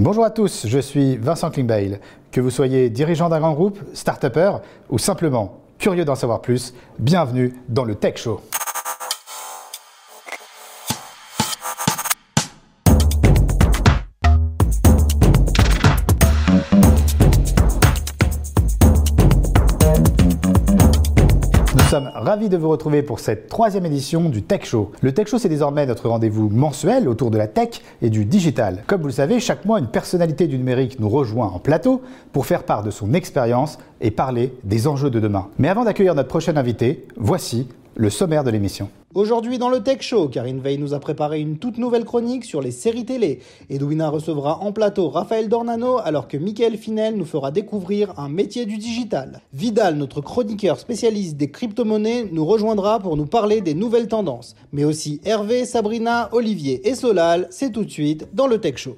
Bonjour à tous, je suis Vincent Klingbeil. Que vous soyez dirigeant d'un grand groupe, start-upper ou simplement curieux d'en savoir plus, bienvenue dans le Tech Show. Sommes ravis de vous retrouver pour cette troisième édition du Tech Show. Le Tech Show, c'est désormais notre rendez-vous mensuel autour de la tech et du digital. Comme vous le savez, chaque mois, une personnalité du numérique nous rejoint en plateau pour faire part de son expérience et parler des enjeux de demain. Mais avant d'accueillir notre prochain invité, voici le sommaire de l'émission. Aujourd'hui dans le Tech Show, Karine Veil nous a préparé une toute nouvelle chronique sur les séries télé. Edwina recevra en plateau Raphaël Dornano alors que Michael Finel nous fera découvrir un métier du digital. Vidal, notre chroniqueur spécialiste des crypto-monnaies, nous rejoindra pour nous parler des nouvelles tendances. Mais aussi Hervé, Sabrina, Olivier et Solal, c'est tout de suite dans le Tech Show.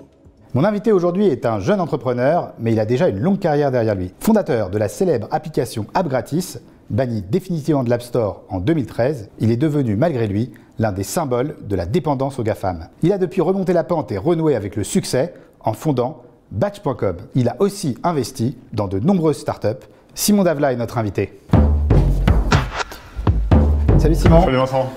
Mon invité aujourd'hui est un jeune entrepreneur, mais il a déjà une longue carrière derrière lui. Fondateur de la célèbre application AppGratis, banni définitivement de l'App Store en 2013, il est devenu malgré lui l'un des symboles de la dépendance aux GAFAM. Il a depuis remonté la pente et renoué avec le succès en fondant Batch.com. Il a aussi investi dans de nombreuses startups. Simon Davla est notre invité. Salut Simon. Salut Vincent.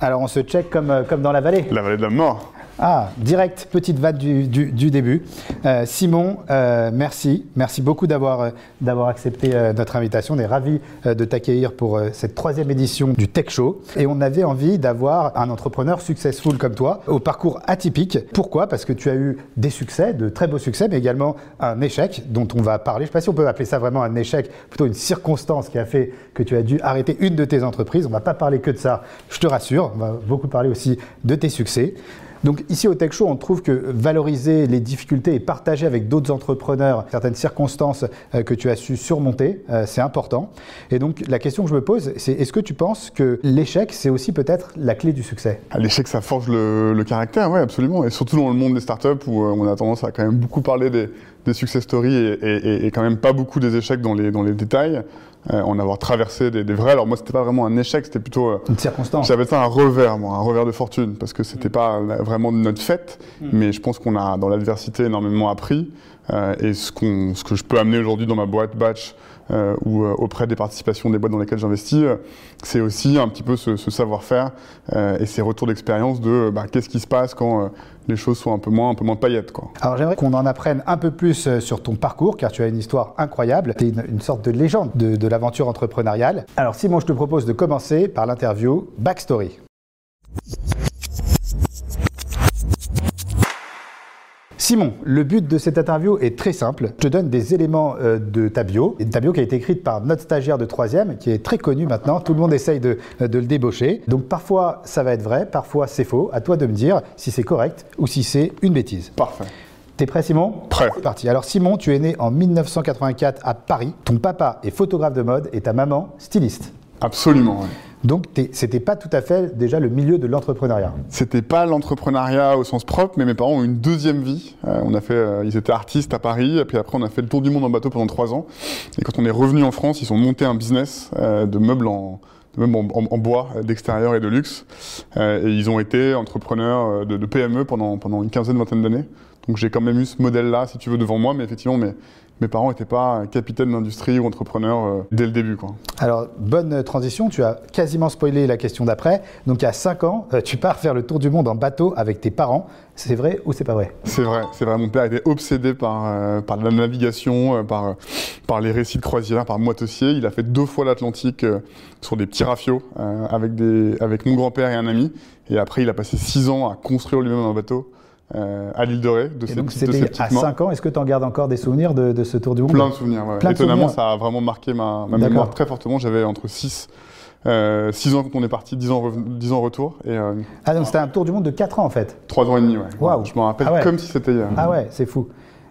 Alors on se check comme, euh, comme dans la vallée. La vallée de la mort. Ah, direct, petite vanne du, début. Euh, Simon, euh, merci. Merci beaucoup d'avoir euh, accepté euh, notre invitation. On est ravis de t'accueillir pour cette troisième édition du Tech Show. Et on avait envie d'avoir un entrepreneur successful comme toi, au parcours atypique. Pourquoi? Parce que tu as eu des succès, de très beaux succès, mais également un échec dont on va parler. Je ne sais pas si on peut appeler ça vraiment un échec, plutôt une circonstance qui a fait que tu as dû arrêter une de tes entreprises. On ne va pas parler que de ça, je te rassure. On va beaucoup parler aussi de tes succès. Donc ici au Tech Show, on trouve que valoriser les difficultés et partager avec d'autres entrepreneurs certaines circonstances euh, que tu as su surmonter, euh, c'est important. Et donc la question que je me pose, c'est est-ce que tu penses que l'échec, c'est aussi peut-être la clé du succès? Ah, L'échec, ça forge le, caractère, oui, absolument. Et surtout dans le monde des startups où euh, on a tendance à quand même beaucoup parler des, des success stories et, et- et quand même pas beaucoup des échecs dans les, dans les détails. Euh, en avoir traversé des, des vrais. Alors moi, c'était pas vraiment un échec, c'était plutôt. euh, Une circonstance J'appelle ça un revers, moi, un revers de fortune, parce que c'était pas la- vraiment de notre fait, mais je pense qu'on a dans l'adversité énormément appris. euh, et ce, qu'on, ce que je peux amener aujourd'hui dans ma boîte Batch euh, ou euh, auprès des participations des boîtes dans lesquelles j'investis, euh, c'est aussi un petit peu ce, ce savoir-faire euh, et ces retours d'expérience de bah, qu'est-ce qui se passe quand euh, les choses sont un peu moins, un peu moins paillettes. Alors j'aimerais qu'on en apprenne un peu plus euh, sur ton parcours, car tu as une histoire incroyable. Tu es une, une sorte de légende de, de l'aventure entrepreneuriale. Alors Simon, je te propose de commencer par l'interview Backstory. Simon, le but de cette interview est très simple. Je te donne des éléments euh, de ta bio, une ta bio qui a été écrite par notre stagiaire de troisième, qui est très connu maintenant. Tout le monde essaye de, de le débaucher. Donc parfois ça va être vrai, parfois c'est faux. À toi de me dire si c'est correct ou si c'est une bêtise. Parfait. T'es prêt Simon? Prêt. C'est parti. Alors Simon, tu es né en 1984 à Paris. Ton papa est photographe de mode et ta maman styliste. Absolument. ouais. Donc c'était pas tout à fait déjà le milieu de l'entrepreneuriat. C'était pas l'entrepreneuriat au sens propre, mais mes parents ont une deuxième vie. Euh, on a fait, euh, ils étaient artistes à Paris, et puis après on a fait le tour du monde en bateau pendant trois ans. Et quand on est revenu en France, ils ont monté un business euh, de meubles en, de meubles en, en- en bois, d'extérieur et de luxe. Euh, et ils ont été entrepreneurs de, de PME pendant, pendant une quinzaine, vingtaine d'années. Donc j'ai quand même eu ce modèle-là, si tu veux, devant moi, mais effectivement, mes, mes parents n'étaient pas capitaines d'industrie ou entrepreneurs euh, dès le début. Quoi. Alors bonne transition, tu as quasiment spoilé la question d'après. Donc à 5 ans, euh, tu pars faire le tour du monde en bateau avec tes parents. C'est vrai ou c'est pas vrai? C'est vrai, c'est vrai. Mon père était obsédé par, euh, par la navigation, euh, par, euh, par les récits de croisière, par moitossier. Il a fait deux fois l'Atlantique euh, sur des petits rafios euh, avec, des, avec mon grand-père et un ami. Et après, il a passé six ans à construire lui-même un bateau euh, à l'île de Ré, de donc de petites à mains. 5 ans. Est-ce que tu en gardes encore des souvenirs de, de ce tour du monde? Plein de souvenirs. ouais. Plein de Étonnamment, souvenirs. ça a vraiment marqué ma, mémoire très fortement. J'avais entre 6 euh, six ans quand on est parti, 10 ans, 10 ans retour, et euh, Ah donc c'était un tour du monde de 4 ans en fait? 3 ans et demi. Ouais. Je me rappelle Ah ouais. comme si c'était hier. Ah ouais, c'est fou.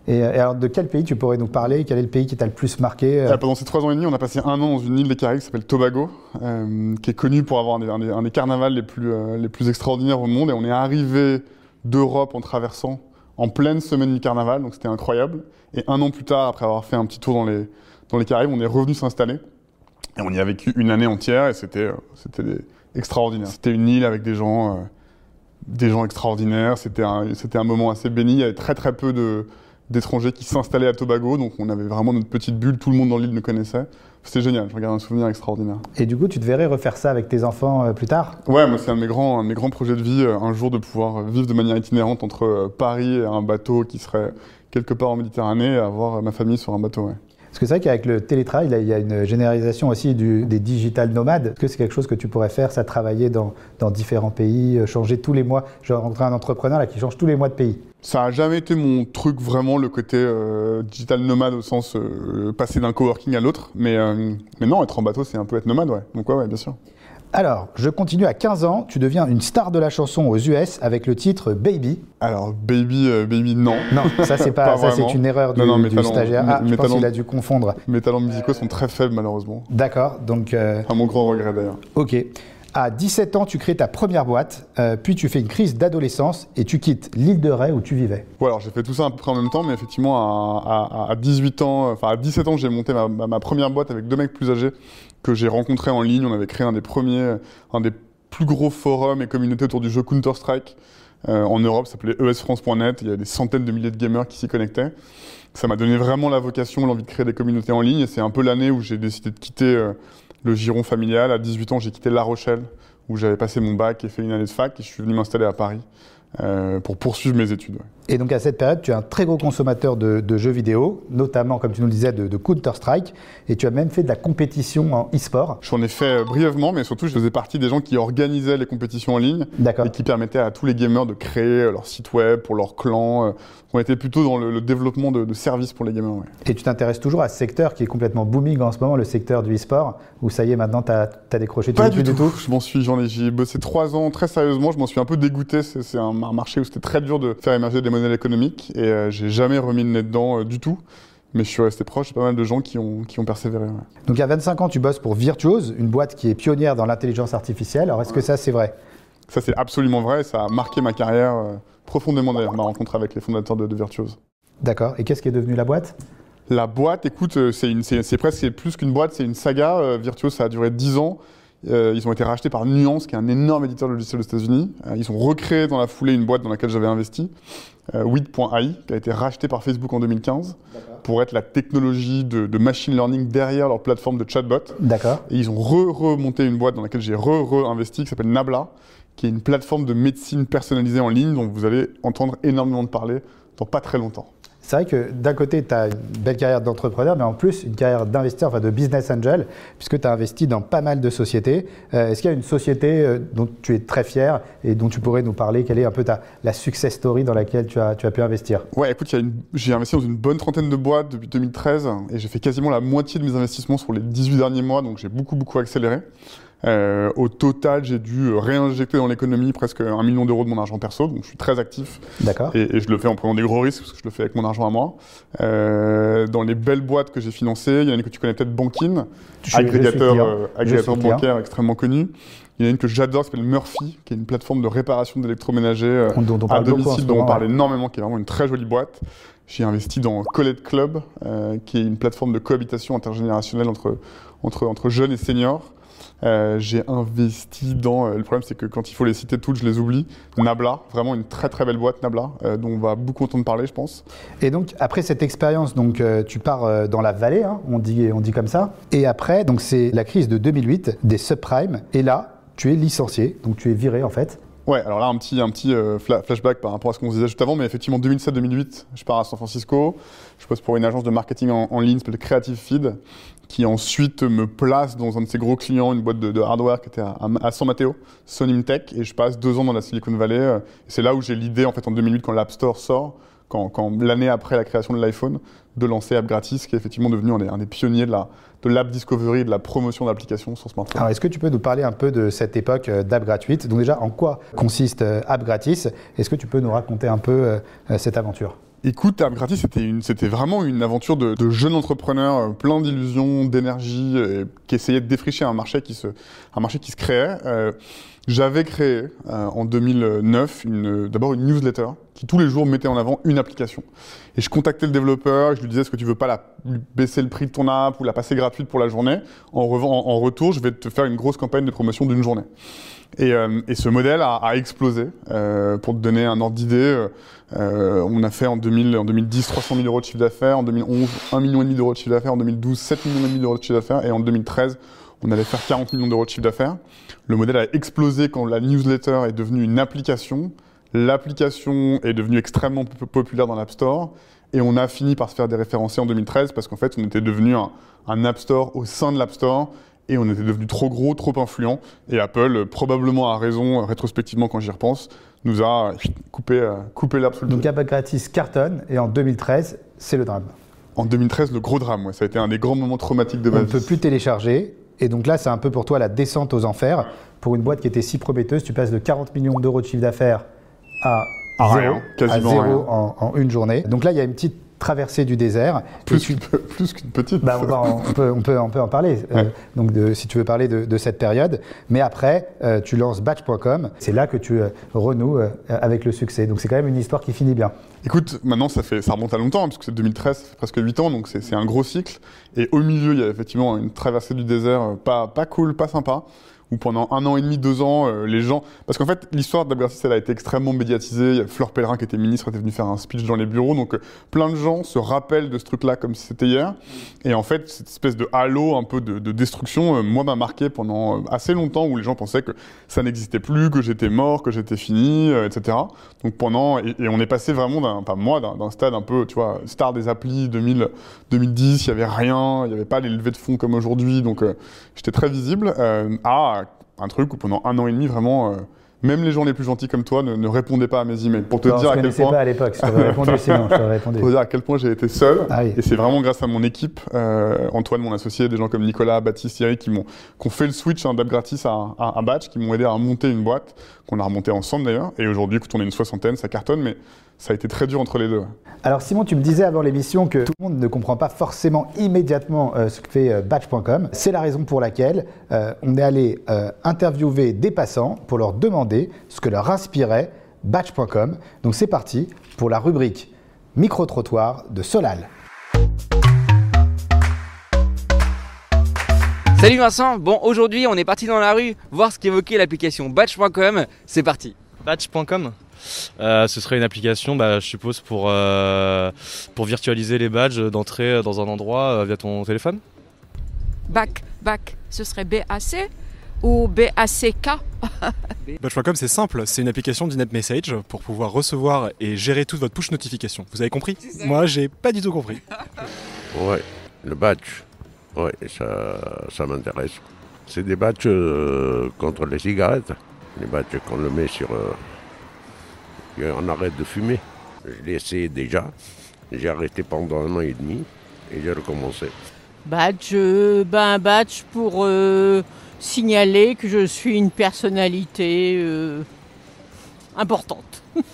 Et, euh, et alors de quel pays tu pourrais nous parler? Quel est le pays qui t'a le plus marqué euh? Euh, pendant ces trois ans et demi, on a passé un an dans une île des Caraïbes qui s'appelle Tobago, euh, qui est connue pour avoir un des, un des- un des carnavals les plus, euh, les plus extraordinaires au monde. Et on est arrivé d'Europe en traversant en pleine semaine du carnaval, donc c'était incroyable. Et un an plus tard, après avoir fait un petit tour dans les, dans les Caraïbes, on est revenu s'installer. Et on y a vécu une année entière et c'était euh, extraordinaire. C'était une île avec des gens euh, des gens extraordinaires. C'était un, un moment assez béni. Il y avait très très peu d'étrangers qui s'installaient à Tobago, donc on avait vraiment notre petite bulle. Tout le monde dans l'île nous connaissait. C'était génial. Je regarde un souvenir extraordinaire. Et du coup, tu te verrais refaire ça avec tes enfants euh, plus tard? Ouais, moi c'est un de mes grands, un de mes grands projets de vie, euh, un jour de pouvoir vivre de manière itinérante entre euh, Paris et un bateau qui serait quelque part en Méditerranée, et avoir euh, ma famille sur un bateau. Ouais. Parce que c'est vrai qu'avec le télétravail, il y a une généralisation aussi du- des digital nomades. Est-ce que c'est quelque chose que tu pourrais faire, ça, travailler dans, dans différents pays, euh, changer tous les mois? J'ai rencontré un entrepreneur là, qui change tous les mois de pays. Ça a jamais été mon truc vraiment le côté euh, digital nomade au sens euh, passer d'un coworking à l'autre, mais, euh, mais non, être en bateau c'est un peu être nomade, ouais. Donc ouais, ouais, bien sûr. Alors, je continue à 15 ans, tu deviens une star de la chanson aux US avec le titre Baby. Alors baby, baby, non. Non, ça c'est pas, Pas ça c'est vraiment. une erreur du, Non, non, mes du talents- stagiaire. mes- Ah, je mes pense qu'il a dû confondre. Mes talents musicaux sont très faibles malheureusement. D'accord, donc À mon grand regret d'ailleurs. ok. À 17 ans, tu crées ta première boîte, euh, puis tu fais une crise d'adolescence et tu quittes l'île de Ré où tu vivais. Ouais, alors j'ai fait tout ça à peu près en même temps, mais effectivement, à, à- à 18 ans, enfin à 17 ans, j'ai monté ma, première boîte avec deux mecs plus âgés que j'ai rencontrés en ligne. On avait créé un des premiers, un des plus gros forums et communautés autour du jeu Counter-Strike euh, en Europe, ça s'appelait esfrance.net. Il y avait des centaines de milliers de gamers qui s'y connectaient. Ça m'a donné vraiment la vocation, l'envie de créer des communautés en ligne, et c'est un peu l'année où j'ai décidé de quitter euh, le giron familial. À 18 ans, j'ai quitté La Rochelle, où j'avais passé mon bac et fait une année de fac, et je suis venu m'installer à Paris euh, pour poursuivre mes études. ouais. Et donc à cette période, tu es un très gros consommateur de, de jeux vidéo, notamment, comme tu nous le disais, de, de Counter-Strike, et tu as même fait de la compétition en e-sport. J'en ai fait euh, brièvement, mais surtout je faisais partie des gens qui organisaient les compétitions en ligne et qui permettaient à tous les gamers de créer euh, leur site web pour leur clan. On était plutôt dans le, le développement de, de services pour les gamers. ouais. Et tu t'intéresses toujours à ce secteur qui est complètement booming en ce moment, le secteur du e-sport, où ça y est, maintenant, tu as, décroché. Pas du plus tout. Je m'en suis, j'en ai, bossé trois ans très sérieusement. Je m'en suis un peu dégoûté. C'est un, un marché où c'était très dur de faire émerger des modèles économiques et euh, j'ai jamais remis le nez dedans euh, du tout. Mais je suis resté proche. Pas mal de gens qui ont, qui ont persévéré. ouais. Donc à 25 ans, tu bosses pour Virtuose, une boîte qui est pionnière dans l'intelligence artificielle. Alors est-ce que ça, c'est vrai? Ça c'est absolument vrai. Ça a marqué ma carrière euh, profondément d'ailleurs. Ma rencontre avec les fondateurs de, de Virtuose. D'accord. Et qu'est-ce qui est devenu la boîte? La boîte, écoute, euh, c'est presque plus qu'une boîte, c'est une saga. Euh, Virtuose, ça a duré 10 ans. Euh, ils ont été rachetés par Nuance, qui est un énorme éditeur de logiciels aux États-Unis. Euh, ils ont recréé dans la foulée une boîte dans laquelle j'avais investi, euh, Weed.ai, qui a été racheté par Facebook en 2015 pour être la technologie de, de machine learning derrière leur plateforme de chatbot. D'accord. Et ils ont re-remonté une boîte dans laquelle j'ai re-re-investi, qui s'appelle Nabla, qui est une plateforme de médecine personnalisée en ligne dont vous allez entendre énormément de parler dans pas très longtemps. C'est vrai que d'un côté, tu as une belle carrière d'entrepreneur, mais en plus une carrière d'investisseur, enfin de business angel, puisque tu as investi dans pas mal de sociétés. Euh, Est-ce qu'il y a une société euh, dont tu es très fier et dont tu pourrais nous parler? Quelle est un peu ta, la success story dans laquelle tu as, tu as pu investir? Ouais, écoute, j'ai investi dans une bonne trentaine de boîtes depuis 2013 et j'ai fait quasiment la moitié de mes investissements sur les 18 derniers mois, donc j'ai beaucoup, beaucoup accéléré. Euh, au total, j'ai dû euh, réinjecter dans l'économie presque un million d'euros de mon argent perso, donc je suis très actif D'accord. et, et je le fais en prenant des gros risques parce que je le fais avec mon argent à moi. Euh, dans les belles boîtes que j'ai financées, il y en a une que tu connais peut-être, Bankin, Je agrégateur, euh, agrégateur bancaire extrêmement connu. Il y en a une que j'adore, qui s'appelle Murphy, qui est une plateforme de réparation d'électroménager euh, à ce domicile, dont on parle énormément, qui est vraiment une très jolie boîte. J'ai investi dans Colette Club, euh, qui est une plateforme de cohabitation intergénérationnelle entre, entre, entre jeunes et seniors. Euh, j'ai investi dans. euh, le problème, c'est que quand il faut les citer toutes, je les oublie. Nabla, vraiment une très très belle boîte, Nabla, euh, dont on va beaucoup entendre parler, je pense. Et donc, après cette expérience, donc, tu pars dans la vallée, hein, on, dit, on dit comme ça. Et après, donc, c'est la crise de 2008 des subprimes. Et là, tu es licencié, donc tu es viré en fait. Ouais, alors là, un petit, un petit euh, fla- flashback par rapport à ce qu'on disait juste avant, mais effectivement, 2007-2008, je pars à San Francisco, je bosse pour une agence de marketing en, en ligne, s'appelle Creative Feed, qui ensuite me place dans un de ses gros clients, une boîte de, hardware qui était à, San Mateo, Sonim Tech, et je passe deux ans dans la Silicon Valley. euh, c'est là où j'ai l'idée, en fait, en 2008, quand l'App Store sort, quand, l'année après la création de l'iPhone, de lancer App Gratis, qui est effectivement devenu un des, pionniers de la de l'app discovery et de la promotion d'applications sur smartphone. Alors, est-ce que tu peux nous parler un peu de cette époque euh, d'app gratuite? Donc déjà, en quoi consiste euh, App Gratis? Est-ce que tu peux nous raconter un peu cette aventure? Écoute, App Gratis, c'était vraiment une aventure de, jeunes entrepreneurs, euh, plein d'illusions, d'énergie, euh, qui essayaient de défricher un marché qui se, un marché qui se créait. Euh, j'avais créé euh, en 2009 une- d'abord une newsletter qui tous les jours mettait en avant une application. Et je contactais le développeur, je lui disais est-ce que tu veux pas la, baisser le prix de ton app ou la passer gratuite pour la journée? En, en retour, je vais te faire une grosse campagne de promotion d'une journée. Et, euh, et ce modèle a, a explosé. Euh, pour te donner un ordre d'idée, euh, euh, on a fait en, 2000, en 2010 300 000 euros de chiffre d'affaires, en 2011 1 million et demi d'euros de chiffre d'affaires, en 2012 7 millions et demi d'euros de chiffre d'affaires et en 2013 on allait faire 40 millions d'euros de chiffre d'affaires. Le modèle a explosé quand la newsletter est devenue une application. L'application est devenue extrêmement po- populaire dans l'App Store. Et on a fini par se faire déréférencer en 2013 parce qu'en fait, on était devenu un, un App Store au sein de l'App Store et on était devenu trop gros, trop influent. Et Apple, probablement à raison, rétrospectivement quand j'y repense, nous a coupé, euh, coupé le Donc pied. App gratis cartonne et en 2013, c'est le drame. En 2013, le gros drame, ouais, ça a été un des grands moments traumatiques de On ma ne vie. peut plus télécharger. Et donc là, c'est un peu pour toi la descente aux enfers. Pour une boîte qui était si prometteuse, tu passes de 40 millions d'euros de chiffre d'affaires à, À zéro, rien, quasiment à zéro rien. En, en une journée. Donc là, il y a une petite traversée du désert. Plus tu- qu'une plus qu'une petite. Bah, on, va en- on peut, on, peut, on peut en parler, euh, donc de, si tu veux parler de, de cette période. Mais après, euh, tu lances Batch.com. C'est là que tu euh, renoues euh, avec le succès. Donc c'est quand même une histoire qui finit bien. Écoute, maintenant ça, fait, ça remonte à longtemps, hein, parce que c'est 2013, ça fait presque 8 ans, donc c'est un gros cycle. Et au milieu, il y a effectivement une traversée du désert pas, pas cool, pas sympa, où pendant un an et demi, deux ans, euh, les gens... Parce qu'en fait, l'histoire d'Abgarcis, elle a été extrêmement médiatisée. Fleur Pellerin, qui était ministre, était venu faire un speech dans les bureaux, donc euh, plein de gens se rappellent de ce truc-là comme si c'était hier. Et en fait, cette espèce de halo un peu de, de destruction, euh, moi, m'a marqué pendant assez longtemps, où les gens pensaient que ça n'existait plus, que j'étais mort, que j'étais fini, etc. Donc pendant et, on est passé vraiment d'un, enfin moi, d'un, stade un peu, tu vois, star des applis 2000, 2010, il y avait rien, il y avait pas les levées de fonds comme aujourd'hui, donc j'étais très visible, à un truc où pendant un an et demi vraiment, euh, même les gens les plus gentils comme toi ne, ne répondaient pas à mes emails pour te Non, dire à quel point. pas à l'époque. Répondu sinon. Je répondu. Pour dire à quel point j'ai été seul. Ah oui. Et c'est vraiment grâce à mon équipe, euh, Antoine, mon associé, des gens comme Nicolas, Baptiste, Thierry, qui m'ont qui ont fait le switch hein, d'app gratis à, à, à batch, qui m'ont aidé à monter une boîte, qu'on a remonté ensemble d'ailleurs. Et aujourd'hui, écoute, on est une soixantaine, ça cartonne, mais ça a été très dur entre les deux. Alors Simon, tu me disais avant l'émission que tout le monde ne comprend pas forcément immédiatement euh, ce que fait euh, Batch.com. C'est la raison pour laquelle euh, on est allé euh, interviewer des passants pour leur demander ce que leur inspirait Batch.com. Donc c'est parti pour la rubrique micro-trottoir de Solal. Salut Vincent, bon aujourd'hui on est parti dans la rue voir ce qu'évoquait l'application batch.com, c'est parti. Batch.com Euh, ce serait une application, bah, je suppose, pour, euh, pour virtualiser les badges d'entrée dans un endroit euh, via ton téléphone Bac, bac, ce serait BAC ou BACK Batch.com c'est simple, c'est une application du NetMessage pour pouvoir recevoir et gérer toute votre push notification. Vous avez compris? Moi j'ai pas du tout compris. Ouais, le batch. Ouais, ça, ça m'intéresse. C'est des euh, contre les cigarettes. Les batchs qu'on le met sur. euh, et on arrête de fumer. Je l'ai essayé déjà. J'ai arrêté pendant un an et demi et j'ai recommencé. Badge, euh, ben un badge pour euh, signaler que je suis une personnalité euh, importante.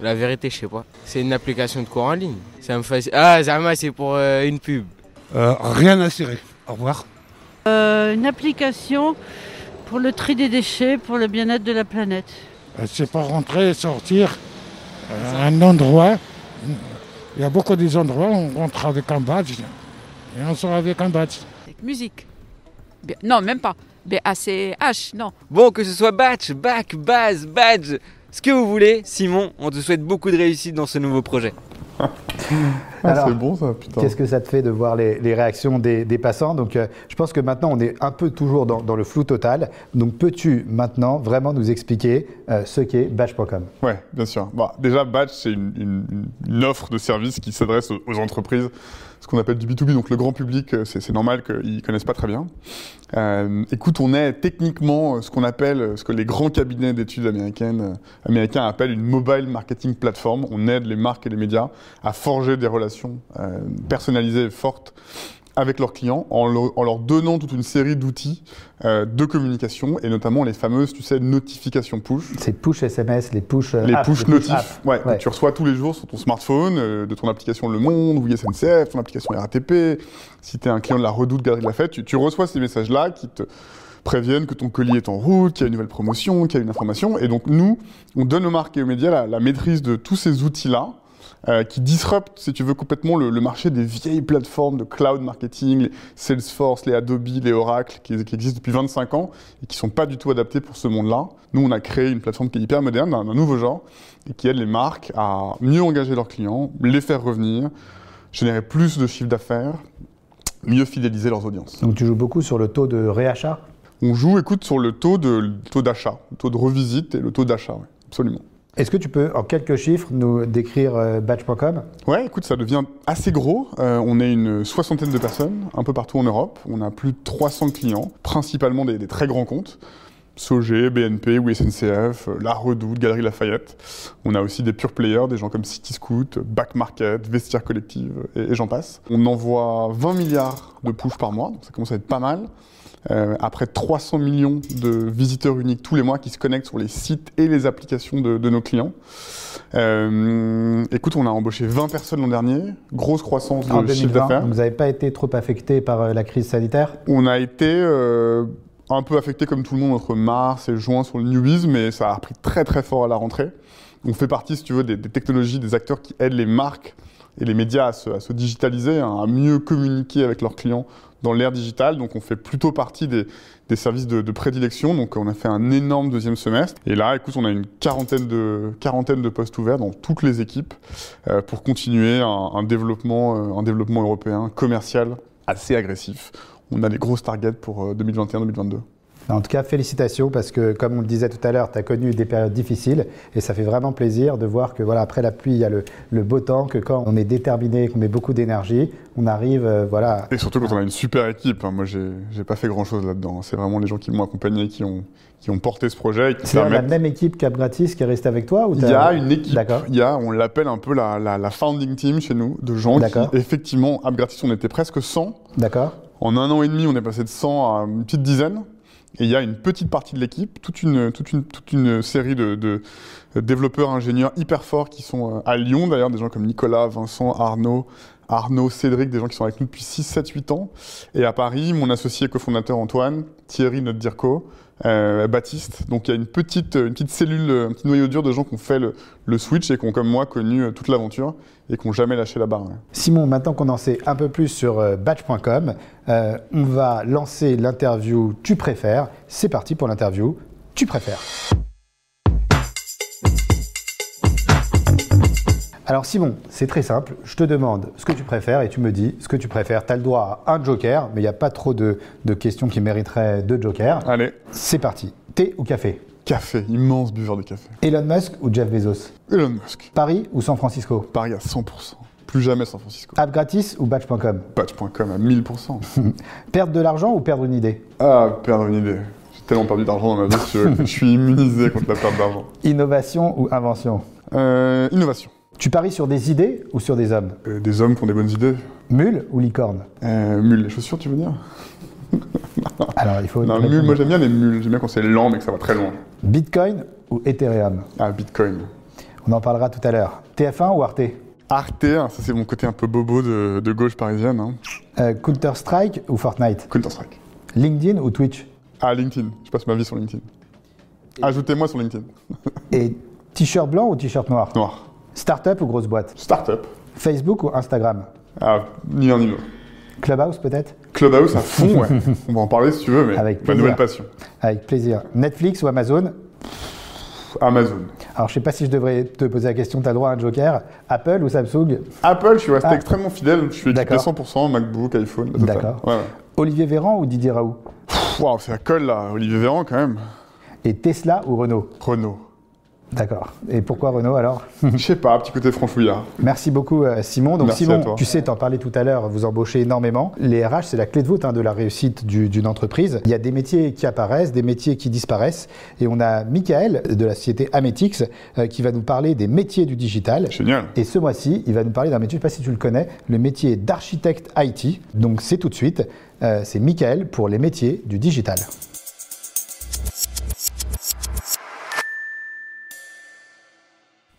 La vérité je sais pas, c'est une application de cours en ligne. Ça me fait... Ah Zama c'est pour euh, une pub. rien à cirer. Au revoir. Euh, une application pour le tri des déchets, pour le bien-être de la planète. C'est pas rentrer et sortir à un endroit. Il y a beaucoup des endroits où on rentre avec un badge et on sort avec un badge. Musique. B- Non, même pas. BACH, non. Bon que ce soit batch, back, base, badge, ce que vous voulez, Simon, on te souhaite beaucoup de réussite dans ce nouveau projet. Ah, Alors, c'est bon ça, putain. Qu'est-ce que ça te fait de voir les, les réactions des, des passants Donc, euh, je pense que maintenant, on est un peu toujours dans, dans le flou total. Donc, peux-tu maintenant vraiment nous expliquer euh, ce qu'est Batch.com Ouais, bien sûr. Bah, déjà, Batch, c'est une, une- une offre de service qui s'adresse aux, aux entreprises, qu'on appelle du B2B, donc le grand public, euh, c'est normal qu'ils ne connaissent pas très bien. Euh, écoute, on est techniquement euh, ce qu'on appelle, ce que les grands cabinets d'études américains appellent une mobile marketing platform. On aide les marques et les médias à forger des relations personnalisées et fortes avec leurs clients en, leur- en leur donnant toute une série d'outils euh, de communication et notamment les fameuses, tu sais, notifications push. C'est push SMS, les push euh, Les apps, push notifs, ouais, Ouais. que tu reçois tous les jours sur ton smartphone, euh, de ton application Le Monde ou SNCF, ton application RATP. Si tu es un client de la Redoute Galerie de la Fête, tu, tu reçois ces messages-là qui te préviennent que ton colis est en route, qu'il y a une nouvelle promotion, qu'il y a une information. Et donc nous, on donne aux marques et aux médias la, la maîtrise de tous ces outils-là euh, qui disruptent, si tu veux, complètement le, le, marché des vieilles plateformes de cloud marketing, les Salesforce, les Adobe, les Oracle, qui, qui existent depuis 25 ans et qui sont pas du tout adaptés pour ce monde-là. Nous, on a créé une plateforme qui est hyper moderne, d'un nouveau genre, et qui aide les marques à mieux engager leurs clients, les faire revenir, générer plus de chiffre d'affaires, mieux fidéliser leurs audiences. Donc tu joues beaucoup sur le taux de réachat? On joue, écoute, sur le taux de le taux d'achat, le taux de revisite et le taux d'achat, oui, absolument. Est-ce que tu peux, en quelques chiffres, nous décrire euh, Batch.com Ouais, écoute, ça devient assez gros. Euh, on est une soixantaine de personnes, un peu partout en Europe. On a plus de 300 clients, principalement des, très grands comptes. Sogé, BNP ou euh, La Redoute, Galerie Lafayette. On a aussi des pure players, des gens comme City Scoot, Back Market, Vestiaire Collective et, et j'en passe. On envoie 20 milliards de push par mois, donc ça commence à être pas mal. Euh, après 300 millions de visiteurs uniques tous les mois qui se connectent sur les sites et les applications de, de nos clients. Euh, écoute, on a embauché 20 personnes l'an dernier, grosse croissance de en chiffre 2020, d'affaires. Vous n'avez pas été trop affecté par euh, la crise sanitaire? On a été euh, un peu affecté comme tout le monde entre mars et juin sur le newbies, mais ça a repris très très fort à la rentrée. On fait partie, si tu veux, des, des technologies, des acteurs qui aident les marques et les médias à se, à se digitaliser, hein, à mieux communiquer avec leurs clients dans l'ère digitale. Donc on fait plutôt partie des, des services de, prédilection. Donc on a fait un énorme deuxième semestre. Et là, écoute, on a une quarantaine de, quarantaine de postes ouverts dans toutes les équipes euh, pour continuer un, développement, euh, un développement européen commercial assez agressif. On a des grosses targets pour 2021-2022. En tout cas, félicitations parce que, comme on le disait tout à l'heure, tu as connu des périodes difficiles et ça fait vraiment plaisir de voir que, voilà, après la pluie, il y a le, le beau temps, que quand on est déterminé, qu'on met beaucoup d'énergie, on arrive, euh, voilà. Et surtout quand on a une super équipe. Hein. Moi, j'ai pas fait grand chose là-dedans. C'est vraiment les gens qui m'ont accompagné, qui ont, qui ont porté ce projet. C'est permettent... la même équipe Cap Gratis qui est restée avec toi ou Il y a une équipe. Il y a, on l'appelle un peu la, la, la, founding team chez nous, de gens qui, effectivement, Gratis, on était presque 100. D'accord. En un an et demi, on est passé de 100 à une petite dizaine. Et il y a une petite partie de l'équipe, toute une, série de, développeurs, ingénieurs hyper forts qui sont à Lyon, d'ailleurs, des gens comme Nicolas, Vincent, Arnaud, Arnaud, Cédric, des gens qui sont avec nous depuis 6, 7, 8 ans. Et à Paris, mon associé cofondateur Antoine, Thierry, notre DIRCO, euh, Baptiste. Donc il y a une petite, petite cellule, un petit noyau dur de gens qui ont fait le, switch et qui ont, comme moi, connu toute l'aventure et qui n'ont jamais lâché la barre. Simon, maintenant qu'on en sait un peu plus sur euh, batch.com, euh, on va lancer l'interview Tu préfères. C'est parti pour l'interview Tu préfères. Alors Simon, c'est très simple. Je te demande ce que tu préfères et tu me dis ce que tu préfères. Tu as le droit à un joker, mais il n'y a pas trop de, de, questions qui mériteraient deux jokers. Allez. C'est parti. Thé ou café? Café, immense buveur de café. Elon Musk ou Jeff Bezos? Elon Musk. Paris ou San Francisco? Paris à 100%. Plus jamais San Francisco. App gratis ou batch.com Batch.com à 1000%. perdre de l'argent ou perdre une idée? Ah, perdre une idée. J'ai tellement perdu d'argent dans ma vie que je suis immunisé contre la perte d'argent. Innovation ou invention? Euh, Innovation. Tu paries sur des idées ou sur des hommes euh, Des hommes qui ont des bonnes idées. Mule ou licorne euh, Mule, les chaussures, tu veux dire Alors, il faut. Non, mule, moi j'aime bien les mules. J'aime bien quand c'est lent mais que ça va très loin. Bitcoin ou Ethereum Ah, Bitcoin. On en parlera tout à l'heure. TF1 ou Arte Arte, hein, ça c'est mon côté un peu bobo de, de gauche parisienne. Hein. Euh, Counter-Strike ou Fortnite Counter-Strike. LinkedIn ou Twitch Ah, LinkedIn. Je passe ma vie sur LinkedIn. Ajoutez-moi sur LinkedIn. Et t-shirt blanc ou t-shirt noir Noir. Startup ou grosse boîte Startup. Facebook ou Instagram Ah, ni l'un ni l'autre. Clubhouse peut-être Clubhouse à fond, ouais. On va en parler si tu veux, mais Avec ma nouvelle passion. Avec plaisir. Netflix ou Amazon Amazon. Alors je sais pas si je devrais te poser la question, tu as le droit à un joker. Apple ou Samsung Apple, je suis resté ah. extrêmement fidèle. Je suis équipé 100% MacBook, iPhone. D'accord. Ouais, ouais. Olivier Véran ou Didier Raoult Waouh, c'est la colle là, Olivier Véran quand même. Et Tesla ou Renault Renault. D'accord. Et pourquoi Renault alors Je sais pas, petit côté franchouillard. Merci beaucoup Simon. Donc Merci Simon, tu sais, t'en parlais tout à l'heure, vous embauchez énormément. Les RH, c'est la clé de voûte hein, de la réussite d'une entreprise. Il y a des métiers qui apparaissent, des métiers qui disparaissent. Et on a Michael de la société Ametix euh, qui va nous parler des métiers du digital. Génial. Et ce mois-ci, il va nous parler d'un métier, je ne sais pas si tu le connais, le métier d'architecte IT. Donc c'est tout de suite. Euh, c'est Michael pour les métiers du digital.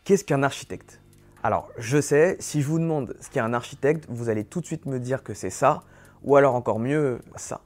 Qu'est-ce qu'un architecte? Alors, je sais, si je vous demande ce qu'est un architecte, vous allez tout de suite me dire que c'est ça, ou alors encore mieux, ça.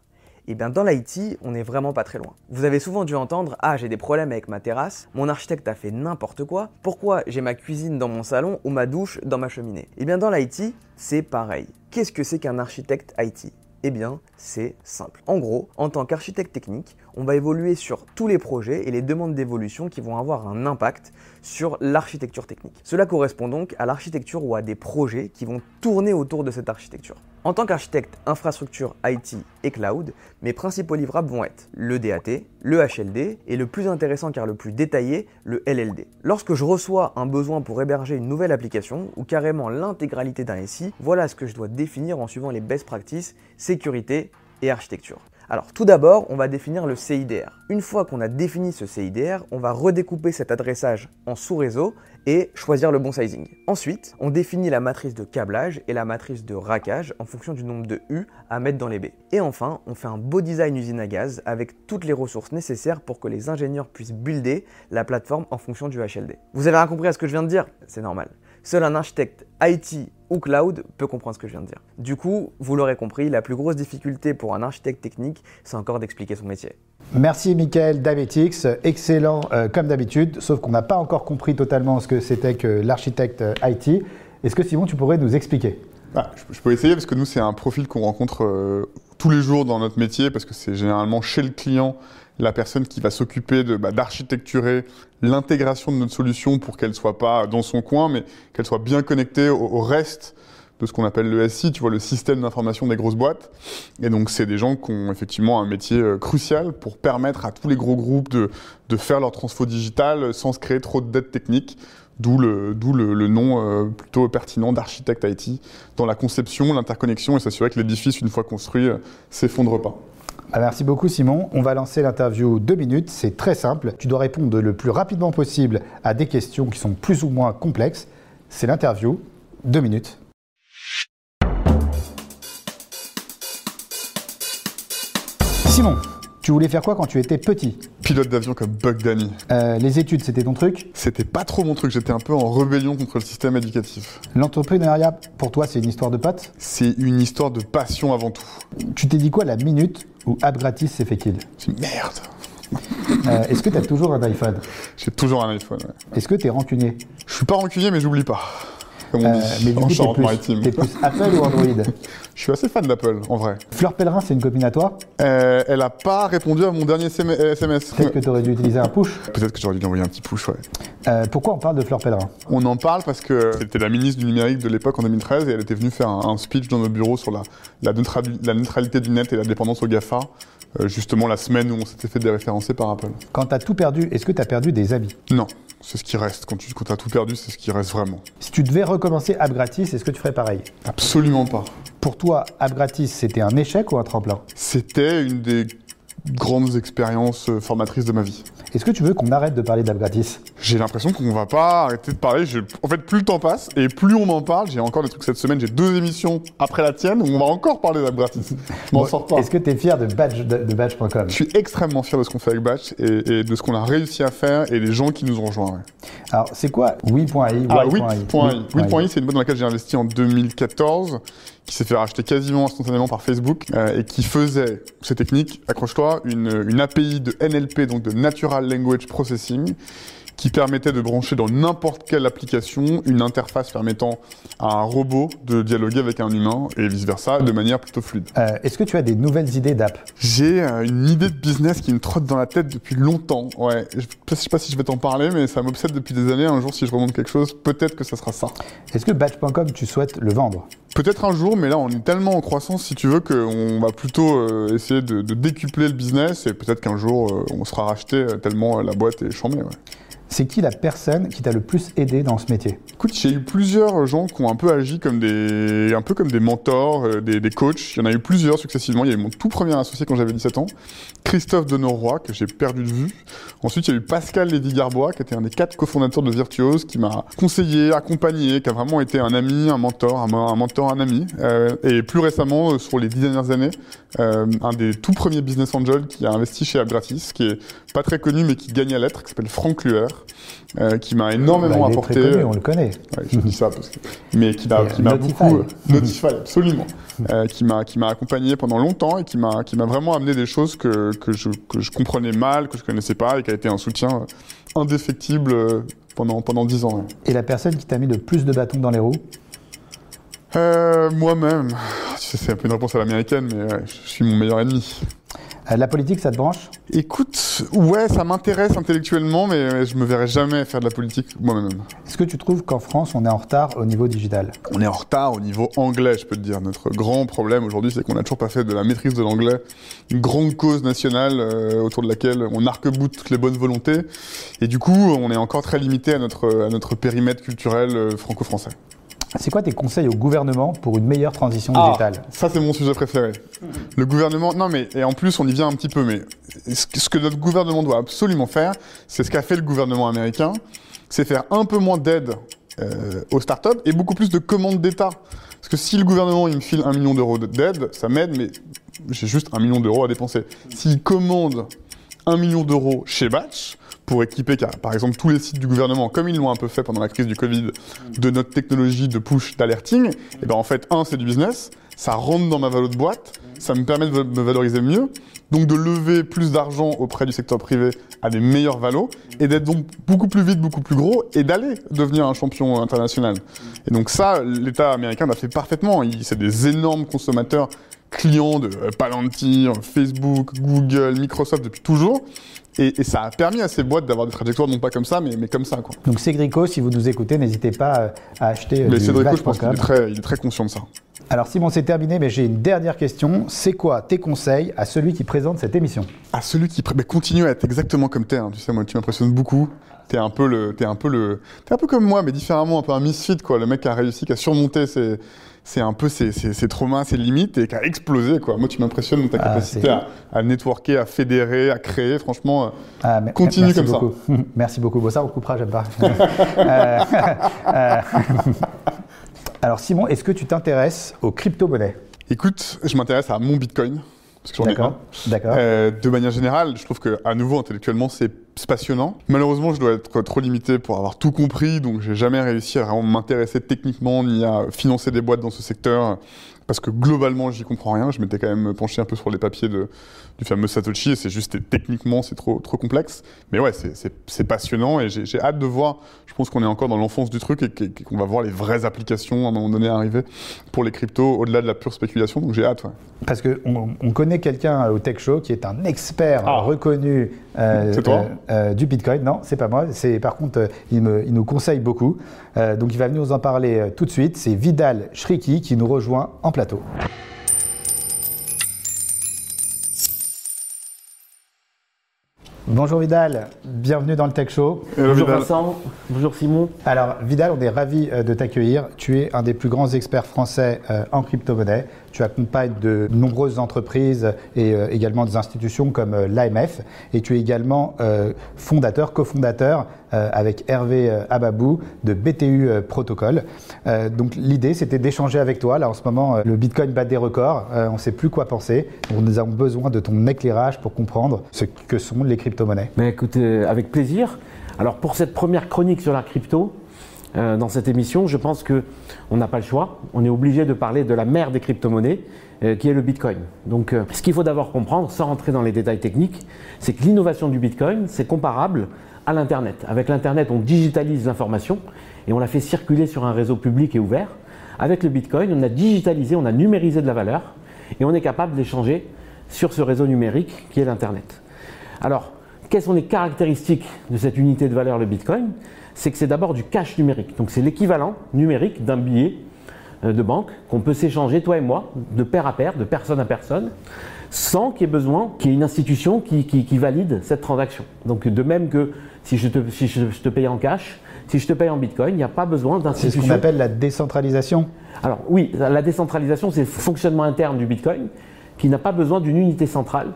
Et bien dans l'IT, on n'est vraiment pas très loin. Vous avez souvent dû entendre Ah, j'ai des problèmes avec ma terrasse, mon architecte a fait n'importe quoi, pourquoi j'ai ma cuisine dans mon salon ou ma douche dans ma cheminée? Et bien dans l'IT, c'est pareil. Qu'est-ce que c'est qu'un architecte IT eh bien, c'est simple. En gros, en tant qu'architecte technique, on va évoluer sur tous les projets et les demandes d'évolution qui vont avoir un impact sur l'architecture technique. Cela correspond donc à l'architecture ou à des projets qui vont tourner autour de cette architecture. En tant qu'architecte infrastructure IT et cloud, mes principaux livrables vont être le DAT, le HLD et le plus intéressant car le plus détaillé, le LLD. Lorsque je reçois un besoin pour héberger une nouvelle application ou carrément l'intégralité d'un SI, voilà ce que je dois définir en suivant les best practices, sécurité et architecture. Alors tout d'abord, on va définir le CIDR. Une fois qu'on a défini ce CIDR, on va redécouper cet adressage en sous-réseau et choisir le bon sizing. Ensuite, on définit la matrice de câblage et la matrice de rackage en fonction du nombre de U à mettre dans les baies. Et enfin, on fait un beau design usine à gaz avec toutes les ressources nécessaires pour que les ingénieurs puissent builder la plateforme en fonction du HLD. Vous avez rien compris à ce que je viens de dire? C'est normal. Seul un architecte IT ou cloud peut comprendre ce que je viens de dire. Du coup, vous l'aurez compris, la plus grosse difficulté pour un architecte technique, c'est encore d'expliquer son métier. Merci Mickaël d'Abetix, excellent euh, comme d'habitude, sauf qu'on n'a pas encore compris totalement ce que c'était que l'architecte euh, IT. Est-ce que Simon, tu pourrais nous expliquer? Bah, je, peux essayer parce que nous, c'est un profil qu'on rencontre euh, tous les jours dans notre métier parce que c'est généralement chez le client la personne qui va s'occuper bah, d'architecturer l'intégration de notre solution pour qu'elle soit pas dans son coin, mais qu'elle soit bien connectée au, reste de ce qu'on appelle le SI, tu vois, le système d'information des grosses boîtes. Et donc, c'est des gens qui ont effectivement un métier euh, crucial pour permettre à tous les gros groupes de, faire leur transfo digital sans se créer trop de dettes techniques. D'où le, le, le, nom euh, plutôt pertinent d'architecte IT dans la conception, l'interconnexion et s'assurer que l'édifice, une fois construit, euh, s'effondre pas. Ah, merci beaucoup Simon. On va lancer l'interview deux minutes. C'est très simple. Tu dois répondre le plus rapidement possible à des questions qui sont plus ou moins complexes. C'est l'interview. Deux minutes. Simon, tu voulais faire quoi quand tu étais petit? Pilote d'avion comme Bug Danny. Euh, les études, c'était ton truc? C'était pas trop mon truc, j'étais un peu en rébellion contre le système éducatif. L'entrepreneuriat, pour toi, c'est une histoire de potes? C'est une histoire de passion avant tout. Tu t'es dit quoi la minute où App Gratis s'est fait kill C'est merde euh, Est-ce que tu as toujours un iPhone J'ai toujours un iPhone, ouais. Est-ce que tu es rancunier Je suis pas rancunier, mais j'oublie pas. Comme on Euh, dit, mais du en coup, t'es plus, t'es plus Apple ou Android? Je suis assez fan d'Apple, en vrai. Fleur Pellerin, c'est une copine à toi? Euh, elle a pas répondu à mon dernier SM- euh, SMS. Peut-être que tu aurais dû utiliser un push. Peut-être que j'aurais dû lui envoyer un petit push, ouais. Euh, pourquoi on parle de Fleur Pellerin? On en parle parce que c'était la ministre du numérique de l'époque en 2013 et elle était venue faire un, un speech dans notre bureau sur la, la, neutrali- la neutralité du net et la dépendance au GAFA, justement la semaine où on s'était fait déréférencer par Apple. Quand tu as tout perdu, est-ce que tu as perdu des amis Non, c'est ce qui reste. Quand tu quand as tout perdu, c'est ce qui reste vraiment. Si tu devais recommencer App Gratis, est-ce que tu ferais pareil? Absolument pas. Pour toi, App Gratis, c'était un échec ou un tremplin? C'était une des grandes expériences euh, formatrices de ma vie. Est-ce que tu veux qu'on arrête de parler d'App Gratis J'ai l'impression qu'on va pas arrêter de parler. Je- En fait, plus le temps passe et plus on m'en parle. J'ai encore des trucs cette semaine. J'ai deux émissions après la tienne où on va encore parler d'app gratis. Je m'en Bon, sors pas. Est-ce que tu es fier de Badge de, de Badge.com Je suis extrêmement fier de ce qu'on fait avec Batch et, et de ce qu'on a réussi à faire et les gens qui nous ont rejoints. ouais. Alors, c'est quoi? Ah, Why.i? 8.i. 8.i, c'est une boîte dans laquelle j'ai investi en 2014, qui s'est fait racheter quasiment instantanément par Facebook, euh, et qui faisait, c'est technique, accroche-toi, une, une API de NLP, donc de Natural Language Processing, qui permettait de brancher dans n'importe quelle application une interface permettant à un robot de dialoguer avec un humain, et vice-versa, de manière plutôt fluide. Euh, Est-ce que tu as des nouvelles idées d'app? J'ai euh, une idée de business qui me trotte dans la tête depuis longtemps. Ouais, je ne sais pas si je vais t'en parler, mais ça m'obsède depuis des années. Un jour, si je remonte quelque chose, peut-être que ça sera ça. Est-ce que Badge.com, tu souhaites le vendre? Peut-être un jour, mais là, on est tellement en croissance, si tu veux, qu'on va plutôt euh, essayer de, de décupler le business et peut-être qu'un jour, euh, on sera racheté euh, tellement la boîte est chambée. Ouais. C'est qui la personne qui t'a le plus aidé dans ce métier? Écoute, j'ai eu plusieurs gens qui ont un peu agi comme des, un peu comme des mentors, des, des coachs. Il y en a eu plusieurs successivement. Il y a eu mon tout premier associé quand j'avais 17 ans, Christophe Denoroy, que j'ai perdu de vue. Ensuite, il y a eu Pascal Lévy-Garbois, qui était un des quatre cofondateurs de Virtuose, qui m'a conseillé, accompagné, qui a vraiment été un ami, un mentor, un, un mentor, un ami. Euh, et plus récemment, euh, sur les dix dernières années, euh, un des tout premiers business angels qui a investi chez AppGratis, qui est pas très connu, mais qui gagne à l'être, qui s'appelle Franck Luer, qui m'a énormément Bah, il est apporté. très connu, on le connaît. Ouais, je dis ça parce que, mais qui m'a, qui m'a beaucoup Notify, absolument, qui m'a, qui m'a accompagné pendant longtemps et qui m'a, qui m'a vraiment amené des choses que, que je, que je comprenais mal, que je connaissais pas et qui a été un soutien indéfectible pendant, pendant dix ans. Et la personne qui t'a mis le plus de bâtons dans les roues? Euh, moi-même, c'est un peu une réponse à l'américaine, mais ouais, je suis mon meilleur ennemi. Euh, La politique, ça te branche? Écoute, ouais, ça m'intéresse intellectuellement, mais je me verrai jamais faire de la politique moi-même. Est-ce que tu trouves qu'en France, on est en retard au niveau digital? On est en retard au niveau anglais, je peux te dire. Notre grand problème aujourd'hui, c'est qu'on n'a toujours pas fait de la maîtrise de l'anglais une grande cause nationale euh, autour de laquelle on arc-boute toutes les bonnes volontés. Et du coup, on est encore très limité à notre, à notre périmètre culturel euh, franco-français. C'est quoi tes conseils au gouvernement pour une meilleure transition Ah, digitale ça c'est mon sujet préféré. Le gouvernement, non mais, et en plus on y vient un petit peu, mais ce que- ce que notre gouvernement doit absolument faire, c'est ce qu'a fait le gouvernement américain, c'est faire un peu moins d'aide euh, aux startups et beaucoup plus de commandes d'État. Parce que si le gouvernement il me file un million d'euros d'aide, ça m'aide, mais j'ai juste un million d'euros à dépenser. S'il commande un million d'euros chez Batch pour équiper, par exemple, tous les sites du gouvernement, comme ils l'ont un peu fait pendant la crise du Covid, de notre technologie de push d'alerting, et ben en fait, un, c'est du business, ça rentre dans ma valeur de boîte, ça me permet de me valoriser mieux, donc de lever plus d'argent auprès du secteur privé à des meilleurs valos, et d'être donc beaucoup plus vite, beaucoup plus gros, et d'aller devenir un champion international. Et donc ça, l'État américain l'a fait parfaitement. C'est des énormes consommateurs clients de euh, Palantir, Facebook, Google, Microsoft depuis toujours. Et, et ça a permis à ces boîtes d'avoir des trajectoires non pas comme ça, mais, mais comme ça. Quoi. Donc Cédrico, si vous nous écoutez, n'hésitez pas euh, à acheter euh, Mais Cédrico, je pense qu'il est est très conscient de ça. Alors Simon, c'est terminé, mais j'ai une dernière question. C'est quoi tes conseils à celui qui présente cette émission? À celui qui mais continue à être exactement comme t'es. hein. Tu sais, moi, tu m'impressionnes beaucoup. T'es un peu le, t'es un peu le, t'es un peu comme moi, mais différemment, un peu un misfit, quoi. Le mec qui a réussi, qui a surmonté ses, c'est un peu ses, ses- ses traumas, ses limites, et qui a explosé, quoi. Moi, tu m'impressionnes dans ta Ah, capacité à, à networker, à fédérer, à créer. Franchement, euh, Ah, continue merci comme beaucoup. Merci beaucoup. Bon, ça, on coupera, j'aime pas. Euh, euh, Alors Simon, est-ce que tu t'intéresses aux crypto-monnaies? Ça. Écoute, je m'intéresse à mon Bitcoin. Parce que j'en ai D'accord, un. Euh, de manière générale, je trouve que à nouveau intellectuellement c'est c'est passionnant. Malheureusement, je dois être trop limité pour avoir tout compris, donc j'ai jamais réussi à vraiment m'intéresser techniquement ni à financer des boîtes dans ce secteur parce que globalement j'y comprends rien. Je m'étais quand même penché un peu sur les papiers de, du fameux Satoshi et c'est juste techniquement c'est trop trop complexe. Mais ouais, c'est- passionnant et j'ai hâte de voir. Je pense qu'on est encore dans l'enfance du truc et qu'- qu'on va voir les vraies applications à un moment donné arriver pour les cryptos au-delà de la pure spéculation. Donc j'ai hâte. Ouais. Parce qu'on on connaît quelqu'un au Tech Show qui est un expert reconnu euh, Ah. C'est toi euh, euh, du Bitcoin. Non, c'est pas moi. C'est par contre, euh, il, me- il nous conseille beaucoup. Euh, donc il va venir nous en parler euh, tout de suite. C'est Vidal Shriki qui nous rejoint en plateau. Bonjour Vidal, bienvenue dans le Tech Show. Bonjour Vincent, bonjour Simon. Alors Vidal, on est ravi euh, de t'accueillir. Tu es un des plus grands experts français euh, en crypto-monnaie. Tu accompagnes de nombreuses entreprises et euh, également des institutions comme euh, l'AMF. Et tu es également euh, fondateur, cofondateur avec Hervé Ababou de BTU Protocol. Donc l'idée, c'était d'échanger avec toi. Là, en ce moment, le Bitcoin bat des records. On ne sait plus quoi penser. Nous avons besoin de ton éclairage pour comprendre ce que sont les crypto-monnaies. Ben, écoute, avec plaisir. Alors pour cette première chronique sur la crypto, euh, dans cette émission, je pense que on n'a pas le choix. On est obligé de parler de la mère des crypto-monnaies, euh, qui est le Bitcoin. Donc, euh, ce qu'il faut d'abord comprendre, sans rentrer dans les détails techniques, c'est que l'innovation du Bitcoin, c'est comparable à l'Internet. Avec l'Internet, on digitalise l'information et on la fait circuler sur un réseau public et ouvert. Avec le Bitcoin, on a digitalisé, on a numérisé de la valeur et on est capable d'échanger sur ce réseau numérique qui est l'Internet. Alors, quelles sont les caractéristiques de cette unité de valeur, le Bitcoin? C'est que c'est d'abord du cash numérique. Donc c'est l'équivalent numérique d'un billet euh, de banque qu'on peut s'échanger, toi et moi, de pair à pair, de personne à personne, sans qu'il y ait besoin qu'il y ait une institution qui, qui- qui valide cette transaction. Donc de même que si je te, si je, je te paye en cash, si je te paye en Bitcoin, il n'y a pas besoin C'est d'institution. ce qu'on appelle la décentralisation. Alors oui, la décentralisation, c'est le fonctionnement interne du Bitcoin qui n'a pas besoin d'une unité centrale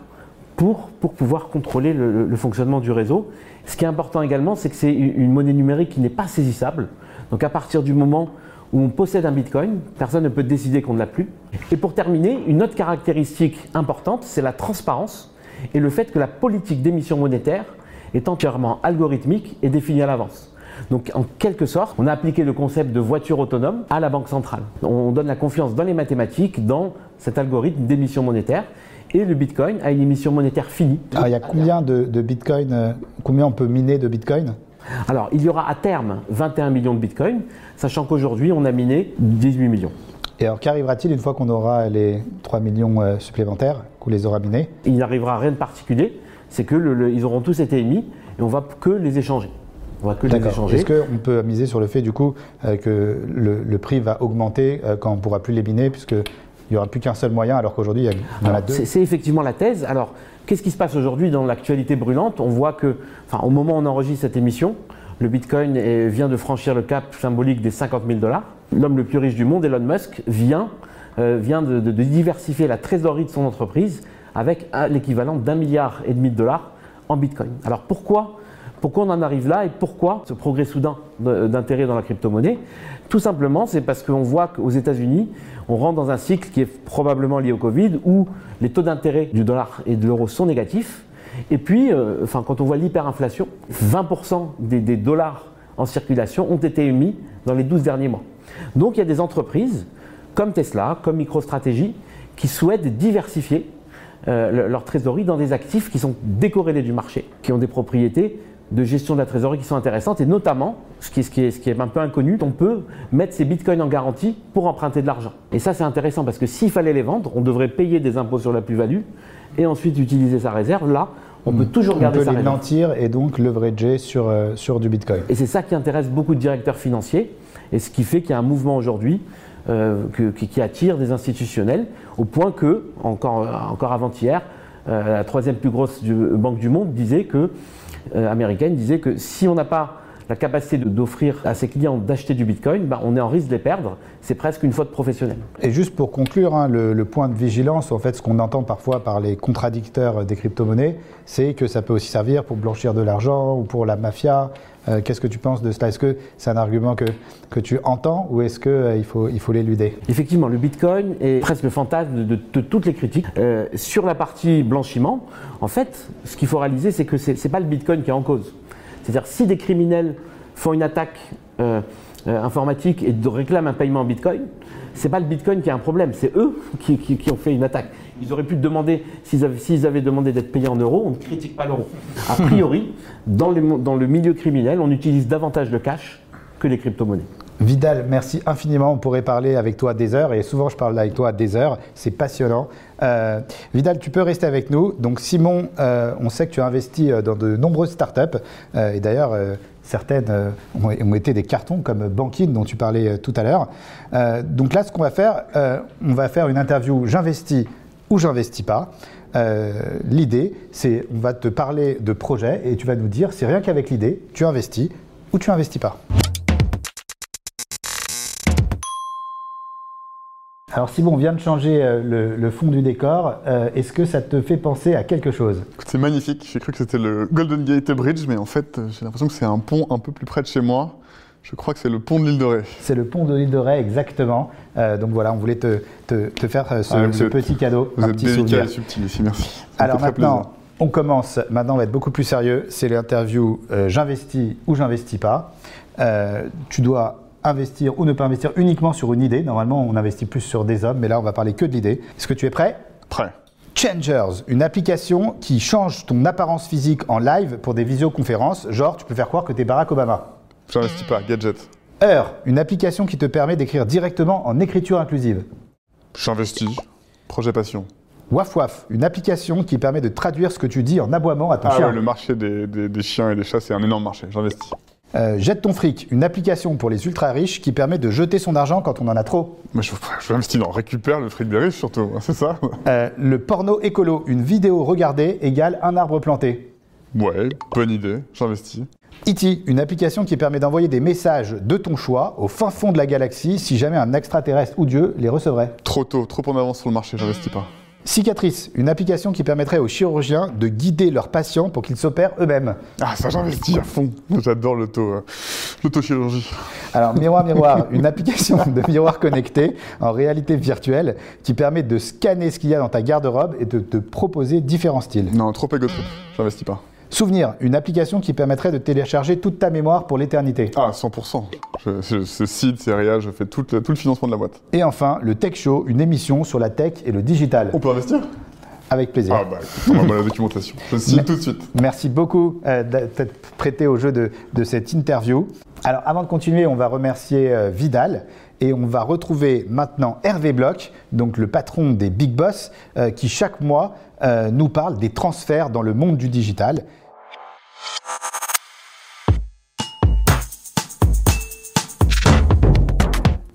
pour, pour pouvoir contrôler le, le- le fonctionnement du réseau. Ce qui est important également, c'est que c'est une monnaie numérique qui n'est pas saisissable. Donc à partir du moment où on possède un Bitcoin, personne ne peut décider qu'on ne l'a plus. Et pour terminer, une autre caractéristique importante, c'est la transparence et le fait que la politique d'émission monétaire est entièrement algorithmique et défini à l'avance. Donc en quelque sorte, on a appliqué le concept de voiture autonome à la banque centrale. On donne la confiance dans les mathématiques, dans cet algorithme d'émission monétaire. Et le Bitcoin a une émission monétaire finie. Alors, il y a combien de, de Bitcoin euh, Combien on peut miner de Bitcoin? Alors, il y aura à terme 21 millions de Bitcoin, sachant qu'aujourd'hui, on a miné 18 millions. Et alors, qu'arrivera-t-il une fois qu'on aura les 3 millions euh, supplémentaires, qu'on les aura minés? Il n'arrivera rien de particulier, c'est que le- le- ils auront tous été émis et on va que les échanger. On va que les échanger. Est-ce qu'on peut miser sur le fait du coup euh, que le, le prix va augmenter quand on ne pourra plus les miner, puisqu'il n'y aura plus qu'un seul moyen, alors qu'aujourd'hui il y, a- il en deux C'est effectivement la thèse. Alors, qu'est-ce qui se passe aujourd'hui dans l'actualité brûlante? On voit que, enfin, au moment où on enregistre cette émission, le Bitcoin vient de franchir le cap symbolique des 50 000 dollars. L'homme le plus riche du monde, Elon Musk, vient, euh, vient de, de- de diversifier la trésorerie de son entreprise avec un- l'équivalent d'un milliard et demi de dollars en Bitcoin. Alors pourquoi pourquoi on en arrive là et pourquoi ce progrès soudain d'intérêt dans la crypto-monnaie? Tout simplement, c'est parce qu'on voit qu'aux États-Unis, on rentre dans un cycle qui est probablement lié au Covid où les taux d'intérêt du dollar et de l'euro sont négatifs. Et puis, euh, enfin, quand on voit l'hyperinflation, 20% des, dollars en circulation ont été émis dans les 12 derniers mois. Donc il y a des entreprises comme Tesla, comme MicroStrategy, qui souhaitent diversifier euh, le- leur trésorerie dans des actifs qui sont décorrélés du marché, qui ont des propriétés de gestion de la trésorerie qui sont intéressantes et notamment, ce qui, est, ce qui est- ce qui est un peu inconnu, on peut mettre ses bitcoins en garantie pour emprunter de l'argent. Et ça c'est intéressant parce que s'il fallait les vendre, on devrait payer des impôts sur la plus-value et ensuite utiliser sa réserve. Là, on peut toujours On garder peut sa les réserve. mentir et donc leverager sur, euh, sur du Bitcoin. Et c'est ça qui intéresse beaucoup de directeurs financiers, et ce qui fait qu'il y a un mouvement aujourd'hui euh, qui, qui attire des institutionnels, au point que, encore, encore avant-hier, euh, la troisième plus grosse du- banque du monde disait que, américaine disait que si on n'a pas la capacité d'offrir à ses clients d'acheter du Bitcoin, ben, on est en risque de les perdre. C'est presque une faute professionnelle. Et juste pour conclure, hein, le, le point de vigilance, en fait, ce qu'on entend parfois par les contradicteurs des crypto-monnaies, c'est que ça peut aussi servir pour blanchir de l'argent ou pour la mafia. Euh, Qu'est-ce que tu penses de cela? Est-ce que c'est un argument que, que tu entends ou est-ce qu'il faut, il faut l'éluder? Effectivement, le Bitcoin est presque le fantasme de, de- de toutes les critiques. Euh, sur la partie blanchiment, en fait, ce qu'il faut réaliser, c'est que ce n'est pas le Bitcoin qui est en cause. C'est-à-dire, si des criminels font une attaque euh, euh, informatique et réclament un paiement en Bitcoin, c'est pas le Bitcoin qui a un problème, c'est eux qui, ont fait une attaque. Ils auraient pu demander, s'ils avaient, demandé d'être payés en euros, on ne critique pas l'euro. A priori, dans, dans le milieu criminel, on utilise davantage le cash que les crypto-monnaies. Vidal, merci infiniment. On pourrait parler avec toi des heures et souvent je parle avec toi des heures. C'est passionnant. Euh, Vidal, tu peux rester avec nous. Donc Simon, euh, on sait que tu as investi euh, dans de nombreuses startups et d'ailleurs certaines ont, été des cartons comme Bankin dont tu parlais tout à l'heure. Donc là, ce qu'on va faire, on va faire une interview j'investis ou j'investis pas. L'idée, c'est on va te parler de projets et tu vas nous dire si rien qu'avec l'idée, tu investis ou tu investis pas. Alors Simon, on vient de changer euh, le, le fond du décor. Euh, Est-ce que ça te fait penser à quelque chose? C'est magnifique. J'ai cru que c'était le Golden Gate Bridge, mais en fait, euh, j'ai l'impression que c'est un pont un peu plus près de chez moi. Je crois que c'est le pont de l'île de Ré. C'est le pont de l'île de Ré, exactement. Euh, donc voilà, on voulait te, te- te faire ce, Ah, vous ce êtes- petit cadeau, Vous un êtes petit délicat souvenir. et subtil ici, merci. Ça Alors maintenant, on commence. Maintenant, on va être beaucoup plus sérieux. C'est l'interview euh, j'investis ou j'investis pas. Tu dois investir ou ne pas investir uniquement sur une idée. Normalement, on investit plus sur des hommes, mais là, on va parler que de l'idée. Est-ce que tu es prêt? Prêt. Changers, une application qui change ton apparence physique en live pour des visioconférences. Genre, tu peux faire croire que tu es Barack Obama. J'investis pas. Gadget. Heure, une application qui te permet d'écrire directement en écriture inclusive. J'investis. Projet passion. Waf Waf, une application qui permet de traduire ce que tu dis en aboiement à ton Ah chien. ouais, le marché des, des- des chiens et des chats, c'est un énorme marché. J'investis. Euh, Jette ton fric, une application pour les ultra riches qui permet de jeter son argent quand on en a trop. Mais je, je investis dans récupère le fric des riches surtout, hein, c'est ça Euh, le porno écolo, une vidéo regardée égale un arbre planté. Ouais, bonne idée. J'investis. E.T., une application qui permet d'envoyer des messages de ton choix au fin fond de la galaxie si jamais un extraterrestre ou Dieu les recevrait. Trop tôt, trop en avance sur le marché. J'investis pas. Cicatrice, une application qui permettrait aux chirurgiens de guider leurs patients pour qu'ils s'opèrent eux-mêmes. Ah, ça, j'investis à fond. J'adore l'auto, euh, l'autochirurgie. Alors, Miroir Miroir, une application de miroir connecté en réalité virtuelle qui permet de scanner ce qu'il y a dans ta garde-robe et de te proposer différents styles. Non, trop égotrip. J'investis pas. Souvenir, une application qui permettrait de télécharger toute ta mémoire pour l'éternité. Ah, 100%. Je, je, ce site, c'est RIA, je fais tout le, tout le financement de la boîte. Et enfin, le Tech Show, une émission sur la tech et le digital. On peut investir? Avec plaisir. Ah bah, on va la documentation. Je signe tout de suite. Merci beaucoup euh, d'être prêté au jeu de, de, cette interview. Alors, avant de continuer, on va remercier euh, Vidal. Et on va retrouver maintenant Hervé Bloch, donc le patron des Big Boss, euh, qui chaque mois nous parle des transferts dans le monde du digital.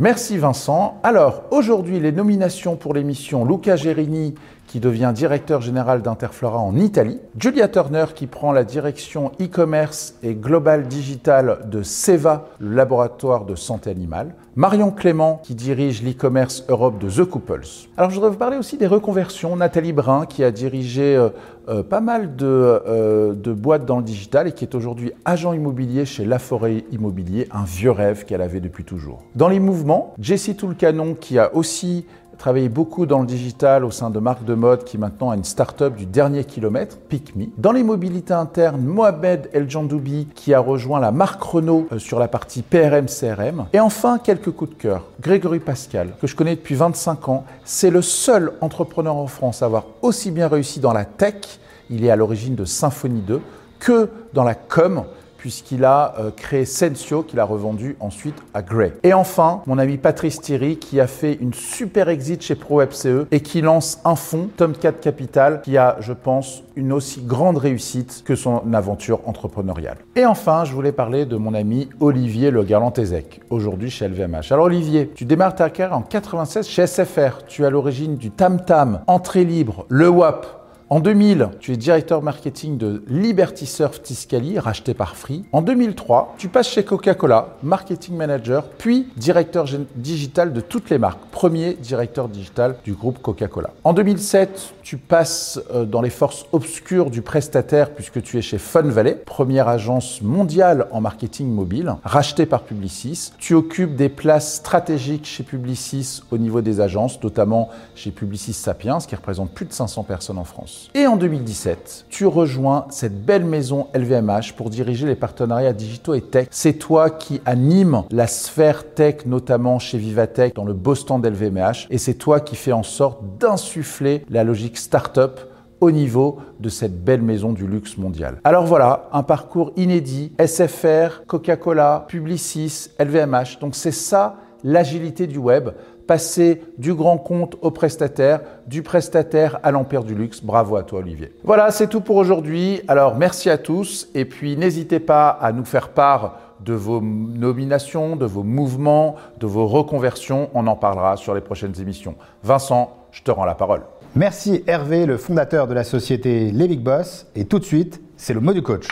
Merci Vincent. Alors aujourd'hui les nominations pour l'émission Luca Gerini qui devient directeur général d'Interflora en Italie, Julia Turner qui prend la direction e-commerce et global digital de Seva, le laboratoire de santé animale, Marion Clément qui dirige l'e-commerce Europe de The Couples. Alors je voudrais vous parler aussi des reconversions, Nathalie Brun qui a dirigé euh, euh, pas mal de, euh, de, boîtes dans le digital et qui est aujourd'hui agent immobilier chez La Forêt Immobilier, un vieux rêve qu'elle avait depuis toujours. Dans les mouvements, Jessie Toulcanon qui a aussi travaillé beaucoup dans le digital au sein de marques de mode qui maintenant a une start-up du dernier kilomètre, PickMe. Dans les mobilités internes, Mohamed El Jandoubi qui a rejoint la marque Renault sur la partie PRM CRM. Et enfin, quelques coups de cœur. Grégory Pascal, que je connais depuis 25 ans, c'est le seul entrepreneur en France à avoir aussi bien réussi dans la tech, il est à l'origine de Symfony 2, que dans la com puisqu'il a euh, créé Sensio, qu'il a revendu ensuite à Grey. Et enfin, mon ami Patrice Thierry, qui a fait une super exit chez ProWebCE et qui lance un fonds, Tomcat Capital, qui a, je pense, une aussi grande réussite que son aventure entrepreneuriale. Et enfin, je voulais parler de mon ami Olivier Le Garlantezec, aujourd'hui chez LVMH. Alors Olivier, tu démarres ta carrière en 96 chez SFR. Tu es à l'origine du Tam Tam, Entrée Libre, Le WAP, en 2000, tu es directeur marketing de Liberty Surf Tiscali, racheté par Free. En 2003, tu passes chez Coca-Cola, marketing manager, puis directeur digital de toutes les marques, premier directeur digital du groupe Coca-Cola. En 2007, tu passes euh, dans les forces obscures du prestataire puisque tu es chez Fun Valley, première agence mondiale en marketing mobile, rachetée par Publicis. Tu occupes des places stratégiques chez Publicis au niveau des agences, notamment chez Publicis Sapiens, qui représente plus de 500 personnes en France. Et en 2017, tu rejoins cette belle maison LVMH pour diriger les partenariats digitaux et tech. C'est toi qui anime la sphère tech, notamment chez Vivatech, dans le beau stand LVMH. Et c'est toi qui fais en sorte d'insuffler la logique startup au niveau de cette belle maison du luxe mondial. Alors voilà, un parcours inédit, SFR, Coca-Cola, Publicis, LVMH. Donc c'est ça l'agilité du web passer du grand compte au prestataire, du prestataire à l'empire du luxe. Bravo à toi Olivier. Voilà, c'est tout pour aujourd'hui. Alors merci à tous et puis n'hésitez pas à nous faire part de vos nominations, de vos mouvements, de vos reconversions. On en parlera sur les prochaines émissions. Vincent, je te rends la parole. Merci Hervé, le fondateur de la société Les Big Boss. Et tout de suite, c'est le mot du coach.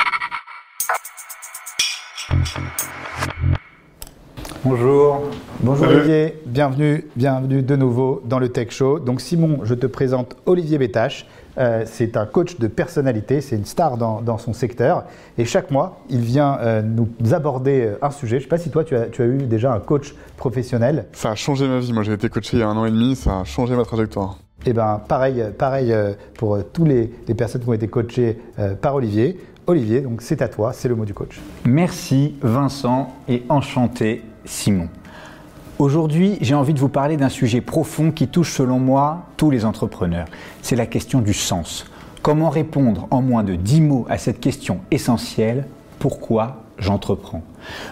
Bonjour. Bonjour Olivier, bienvenue, bienvenue de nouveau dans le Tech Show. Donc Simon, je te présente Olivier Bétache. Euh, c'est un coach de personnalité, c'est une star dans, son secteur. Et chaque mois, il vient euh, nous aborder euh, un sujet. Je ne sais pas si toi, tu as, tu as, eu déjà un coach professionnel. Ça a changé ma vie. Moi, j'ai été coaché il y a un an et demi, ça a changé ma trajectoire. Eh bien, pareil, pareil pour tous les, les, personnes qui ont été coachées par Olivier. Olivier, donc c'est à toi, c'est le mot du coach. Merci Vincent et enchanté Simon. Aujourd'hui, j'ai envie de vous parler d'un sujet profond qui touche selon moi tous les entrepreneurs. C'est la question du sens. Comment répondre en moins de 10 mots à cette question essentielle Pourquoi j'entreprends?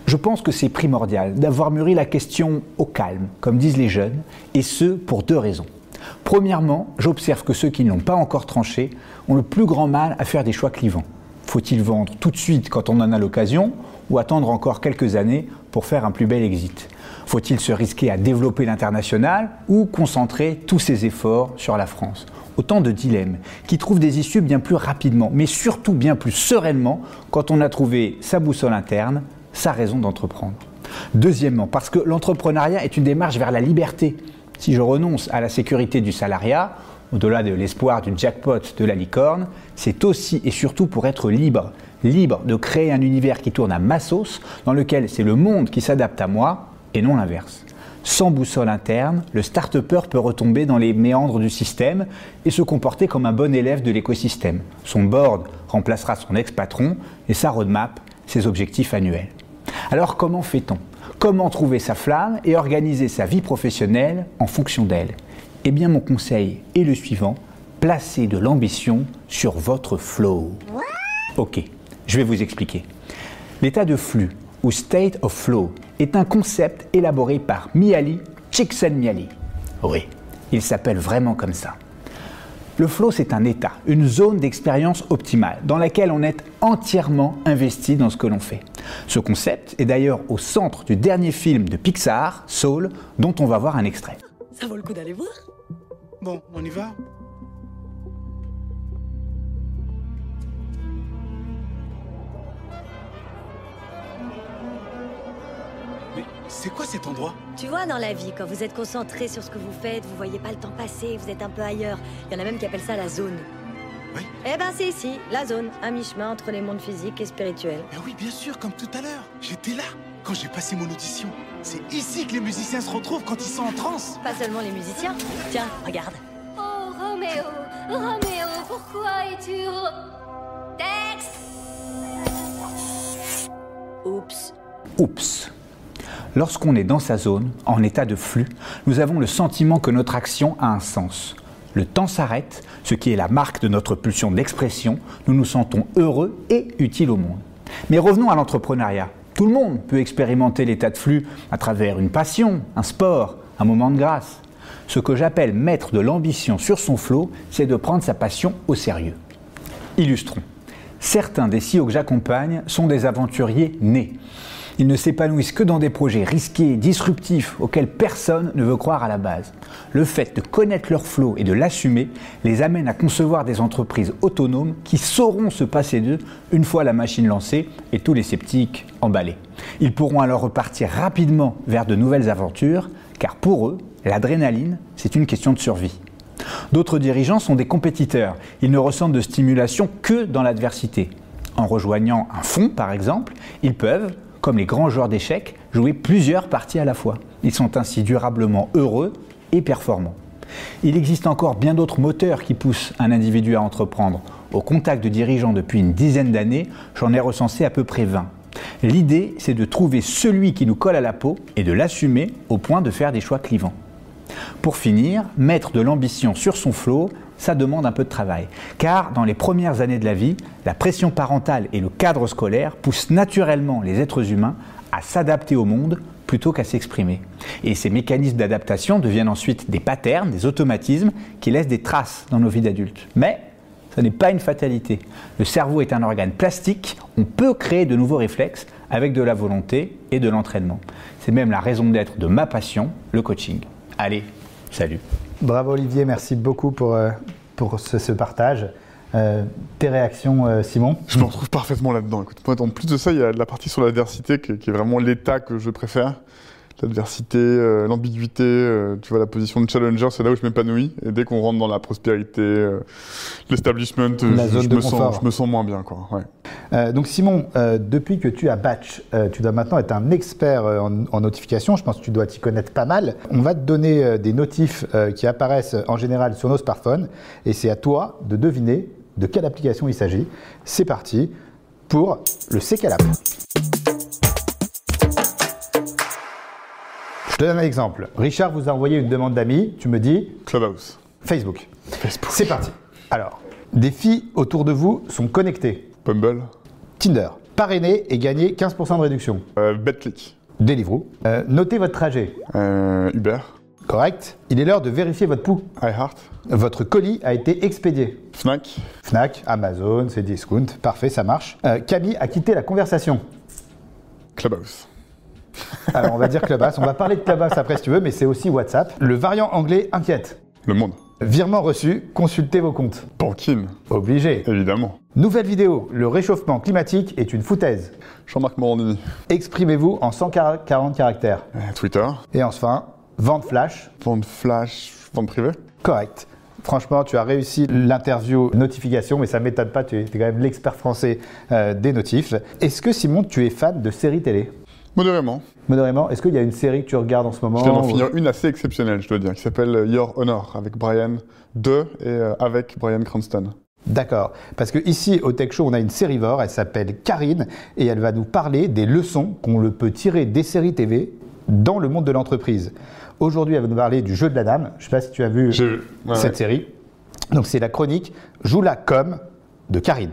Je pense que c'est primordial d'avoir mûri la question au calme, comme disent les jeunes, et ce pour deux raisons. Premièrement, j'observe que ceux qui n'ont pas encore tranché ont le plus grand mal à faire des choix clivants. Faut-il vendre tout de suite quand on en a l'occasion ou attendre encore quelques années pour faire un plus bel exit? Faut-il se risquer à développer l'international ou concentrer tous ses efforts sur la France? Autant de dilemmes qui trouvent des issues bien plus rapidement, mais surtout bien plus sereinement quand on a trouvé sa boussole interne, sa raison d'entreprendre. Deuxièmement, parce que l'entrepreneuriat est une démarche vers la liberté. Si je renonce à la sécurité du salariat, au-delà de l'espoir du jackpot de la licorne, c'est aussi et surtout pour être libre, libre de créer un univers qui tourne à ma sauce, dans lequel c'est le monde qui s'adapte à moi et non l'inverse. Sans boussole interne, le start-upper peut retomber dans les méandres du système et se comporter comme un bon élève de l'écosystème. Son board remplacera son ex-patron et sa roadmap, ses objectifs annuels. Alors comment fait-on? Comment trouver sa flamme et organiser sa vie professionnelle en fonction d'elle Eh bien mon conseil est le suivant, placez de l'ambition sur votre flow. Ok, je vais vous expliquer. L'état de flux ou state of flow est un concept élaboré par Mihaly Csikszentmihalyi. Oui, il s'appelle vraiment comme ça. Le flow, c'est un état, une zone d'expérience optimale dans laquelle on est entièrement investi dans ce que l'on fait. Ce concept est d'ailleurs au centre du dernier film de Pixar, Soul, dont on va voir un extrait. Ça vaut le coup d'aller voir? Bon, on y va c'est quoi cet endroit? Tu vois, dans la vie, quand vous êtes concentré sur ce que vous faites, vous voyez pas le temps passer, vous êtes un peu ailleurs. Il y en a même qui appellent ça la zone. Oui. Eh ben, c'est ici, la zone, un mi-chemin entre les mondes physiques et spirituels. Mais oui, bien sûr, comme tout à l'heure. J'étais là quand j'ai passé mon audition. C'est ici que les musiciens se retrouvent quand ils sont en transe. Pas seulement les musiciens. Tiens, regarde. Oh, Roméo, Roméo, pourquoi es-tu... Tex Oups. Oups. Lorsqu'on est dans sa zone, en état de flux, nous avons le sentiment que notre action a un sens. Le temps s'arrête, ce qui est la marque de notre pulsion d'expression, nous nous sentons heureux et utiles au monde. Mais revenons à l'entrepreneuriat. Tout le monde peut expérimenter l'état de flux à travers une passion, un sport, un moment de grâce. Ce que j'appelle mettre de l'ambition sur son flot, c'est de prendre sa passion au sérieux. Illustrons. Certains des CEO que j'accompagne sont des aventuriers nés. Ils ne s'épanouissent que dans des projets risqués, disruptifs, auxquels personne ne veut croire à la base. Le fait de connaître leur flot et de l'assumer les amène à concevoir des entreprises autonomes qui sauront se passer d'eux une fois la machine lancée et tous les sceptiques emballés. Ils pourront alors repartir rapidement vers de nouvelles aventures, car pour eux, l'adrénaline, c'est une question de survie. D'autres dirigeants sont des compétiteurs. Ils ne ressentent de stimulation que dans l'adversité. En rejoignant un fonds, par exemple, ils peuvent, comme les grands joueurs d'échecs, jouer plusieurs parties à la fois. Ils sont ainsi durablement heureux et performants. Il existe encore bien d'autres moteurs qui poussent un individu à entreprendre. Au contact de dirigeants depuis une dizaine d'années, j'en ai recensé à peu près 20. L'idée, c'est de trouver celui qui nous colle à la peau et de l'assumer au point de faire des choix clivants. Pour finir, mettre de l'ambition sur son flot, ça demande un peu de travail. Car dans les premières années de la vie, la pression parentale et le cadre scolaire poussent naturellement les êtres humains à s'adapter au monde plutôt qu'à s'exprimer. Et ces mécanismes d'adaptation deviennent ensuite des patterns, des automatismes qui laissent des traces dans nos vies d'adultes. Mais ce n'est pas une fatalité. Le cerveau est un organe plastique, on peut créer de nouveaux réflexes avec de la volonté et de l'entraînement. C'est même la raison d'être de ma passion, le coaching. Allez, salut. Bravo Olivier, merci beaucoup pour, euh, pour ce, partage. Euh, tes réactions, euh, Simon Je me retrouve parfaitement là-dedans. En plus de ça, il y a la partie sur l'adversité qui est vraiment l'état que je préfère. L'adversité, euh, l'ambiguïté, euh, tu vois, la position de challenger, c'est là où je m'épanouis. Et dès qu'on rentre dans la prospérité, euh, l'establishment, je, me sens, je me sens moins bien. Quoi. Ouais. Donc Simon, depuis que tu as Batch, tu dois maintenant être un expert en, en notification. Je pense que tu dois t'y connaître pas mal. On va te donner des notifs qui apparaissent en général sur nos smartphones et c'est à toi de deviner de quelle application il s'agit. C'est parti pour le C'est te donne un exemple. Richard vous a envoyé une demande d'amis. Tu me dis Clubhouse. Facebook. C'est parti. Alors, des filles autour de vous sont connectées. Bumble. Tinder. Parrainer et gagner 15% de réduction. Euh, BetClick. Deliveroo. Euh, notez votre trajet. Euh, Uber. Correct. Il est l'heure de vérifier votre pouls. iHeart. Votre colis a été expédié. Fnac. Fnac, Amazon, c'est discount. Parfait, ça marche. Euh, Camille a quitté la conversation. Clubhouse. Alors on va dire Clubhouse. On va parler de Clubhouse après si tu veux, mais c'est aussi WhatsApp. Le variant anglais inquiète. Le Monde. Virement reçu, consultez vos comptes. Bankin. Obligé. Évidemment. Nouvelle vidéo. Le réchauffement climatique est une foutaise. Jean-Marc Morandini. Exprimez-vous en 140 caractères. Euh, Twitter. Et enfin, vente flash. Vente flash. Vente privée. Correct. Franchement, tu as réussi l'interview notification, mais ça ne m'étonne pas, tu es, quand même l'expert français euh, des notifs. Est-ce que Simon, tu es fan de séries télé? Modérément. Modérément. Est-ce qu'il y a une série que tu regardes en ce moment Je viens d'en ou- finir une assez exceptionnelle, je dois dire, qui s'appelle Your Honor, avec Brian de et euh, avec Brian Cranston. D'accord. Parce que ici, au Tech Show, on a une sérivore, elle s'appelle Karine, et elle va nous parler des leçons qu'on le peut tirer des séries TV dans le monde de l'entreprise. Aujourd'hui, elle va nous parler du jeu de la dame. Je ne sais pas si tu as vu ouais, cette ouais. série. Donc, c'est la chronique Joue-la comme de Karine.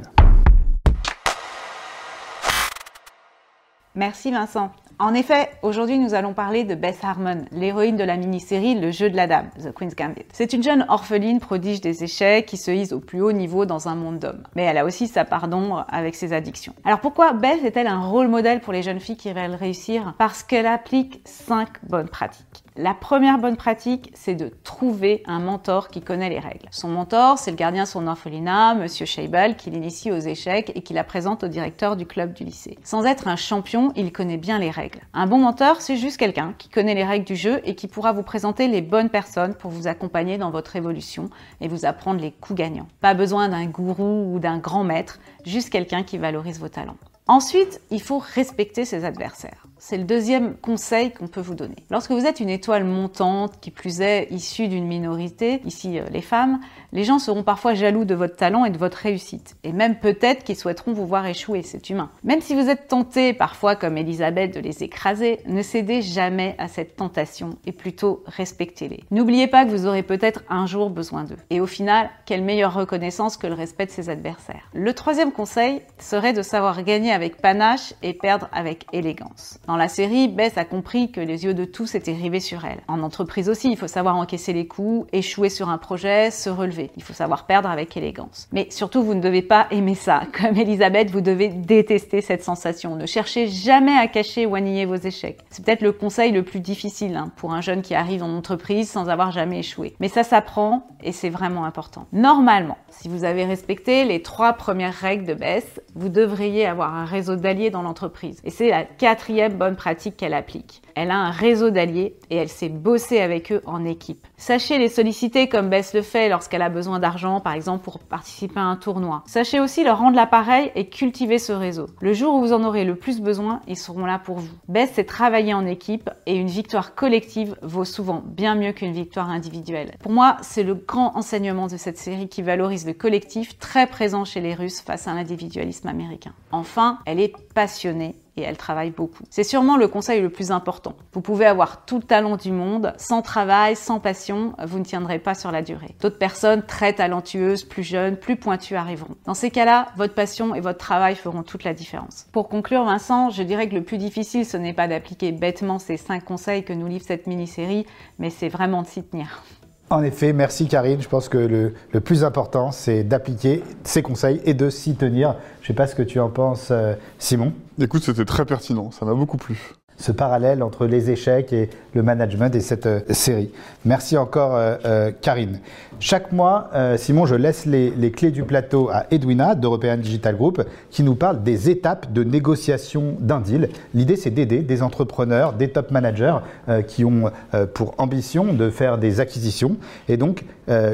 Merci Vincent. En effet, aujourd'hui nous allons parler de Beth Harmon, l'héroïne de la mini-série Le jeu de la dame, The Queen's Gambit. C'est une jeune orpheline prodige des échecs qui se hisse au plus haut niveau dans un monde d'hommes. Mais elle a aussi sa part d'ombre avec ses addictions. Alors pourquoi Beth est-elle un rôle modèle pour les jeunes filles qui veulent réussir? Parce qu'elle applique 5 bonnes pratiques. La première bonne pratique, c'est de trouver un mentor qui connaît les règles. Son mentor, c'est le gardien de son orphelinat, Monsieur Scheibel, qui l'initie aux échecs et qui la présente au directeur du club du lycée. Sans être un champion, il connaît bien les règles. Un bon mentor, c'est juste quelqu'un qui connaît les règles du jeu et qui pourra vous présenter les bonnes personnes pour vous accompagner dans votre évolution et vous apprendre les coups gagnants. Pas besoin d'un gourou ou d'un grand maître, juste quelqu'un qui valorise vos talents. Ensuite, il faut respecter ses adversaires. C'est le deuxième conseil qu'on peut vous donner. Lorsque vous êtes une étoile montante, qui plus est issue d'une minorité, ici euh, les femmes, les gens seront parfois jaloux de votre talent et de votre réussite. Et même peut-être qu'ils souhaiteront vous voir échouer, c'est humain. Même si vous êtes tenté parfois comme Elisabeth de les écraser, ne cédez jamais à cette tentation et plutôt respectez-les. N'oubliez pas que vous aurez peut-être un jour besoin d'eux. Et au final, quelle meilleure reconnaissance que le respect de ses adversaires. Le troisième conseil serait de savoir gagner avec panache et perdre avec élégance. Dans la série, Bess a compris que les yeux de tous étaient rivés sur elle. En entreprise aussi, il faut savoir encaisser les coups, échouer sur un projet, se relever. Il faut savoir perdre avec élégance. Mais surtout, vous ne devez pas aimer ça. Comme Elisabeth, vous devez détester cette sensation. Ne cherchez jamais à cacher ou à nier vos échecs. C'est peut-être le conseil le plus difficile hein, pour un jeune qui arrive en entreprise sans avoir jamais échoué. Mais ça s'apprend et c'est vraiment important. Normalement, si vous avez respecté les trois premières règles de Bess, vous devriez avoir un réseau d'alliés dans l'entreprise. Et c'est la quatrième bonne pratique qu'elle applique. Elle a un réseau d'alliés et elle sait bosser avec eux en équipe. Sachez les solliciter comme Bess le fait lorsqu'elle a besoin d'argent, par exemple pour participer à un tournoi. Sachez aussi leur rendre l'appareil et cultiver ce réseau. Le jour où vous en aurez le plus besoin, ils seront là pour vous. Bess c'est travailler en équipe et une victoire collective vaut souvent bien mieux qu'une victoire individuelle. Pour moi, c'est le grand enseignement de cette série qui valorise le collectif très présent chez les Russes face à l'individualisme américain. Enfin, elle est passionnée et elle travaille beaucoup. C'est sûrement le conseil le plus important. Vous pouvez avoir tout le talent du monde, sans travail, sans passion, vous ne tiendrez pas sur la durée. D'autres personnes très talentueuses, plus jeunes, plus pointues arriveront. Dans ces cas-là, votre passion et votre travail feront toute la différence. Pour conclure, Vincent, je dirais que le plus difficile, ce n'est pas d'appliquer bêtement ces cinq conseils que nous livre cette mini-série, mais c'est vraiment de s'y tenir. En effet, merci Karine. Je pense que le, le plus important, c'est d'appliquer ces conseils et de s'y tenir. Je ne sais pas ce que tu en penses, euh, Simon. Écoute, c'était très pertinent, ça m'a beaucoup plu. Ce parallèle entre les échecs et le management et cette euh, série. Merci encore, euh, euh, Karine. Chaque mois, Simon, je laisse les, les clés du plateau à Edwina d'European Digital Group qui nous parle des étapes de négociation d'un deal. L'idée, c'est d'aider des entrepreneurs, des top managers qui ont pour ambition de faire des acquisitions. Et donc,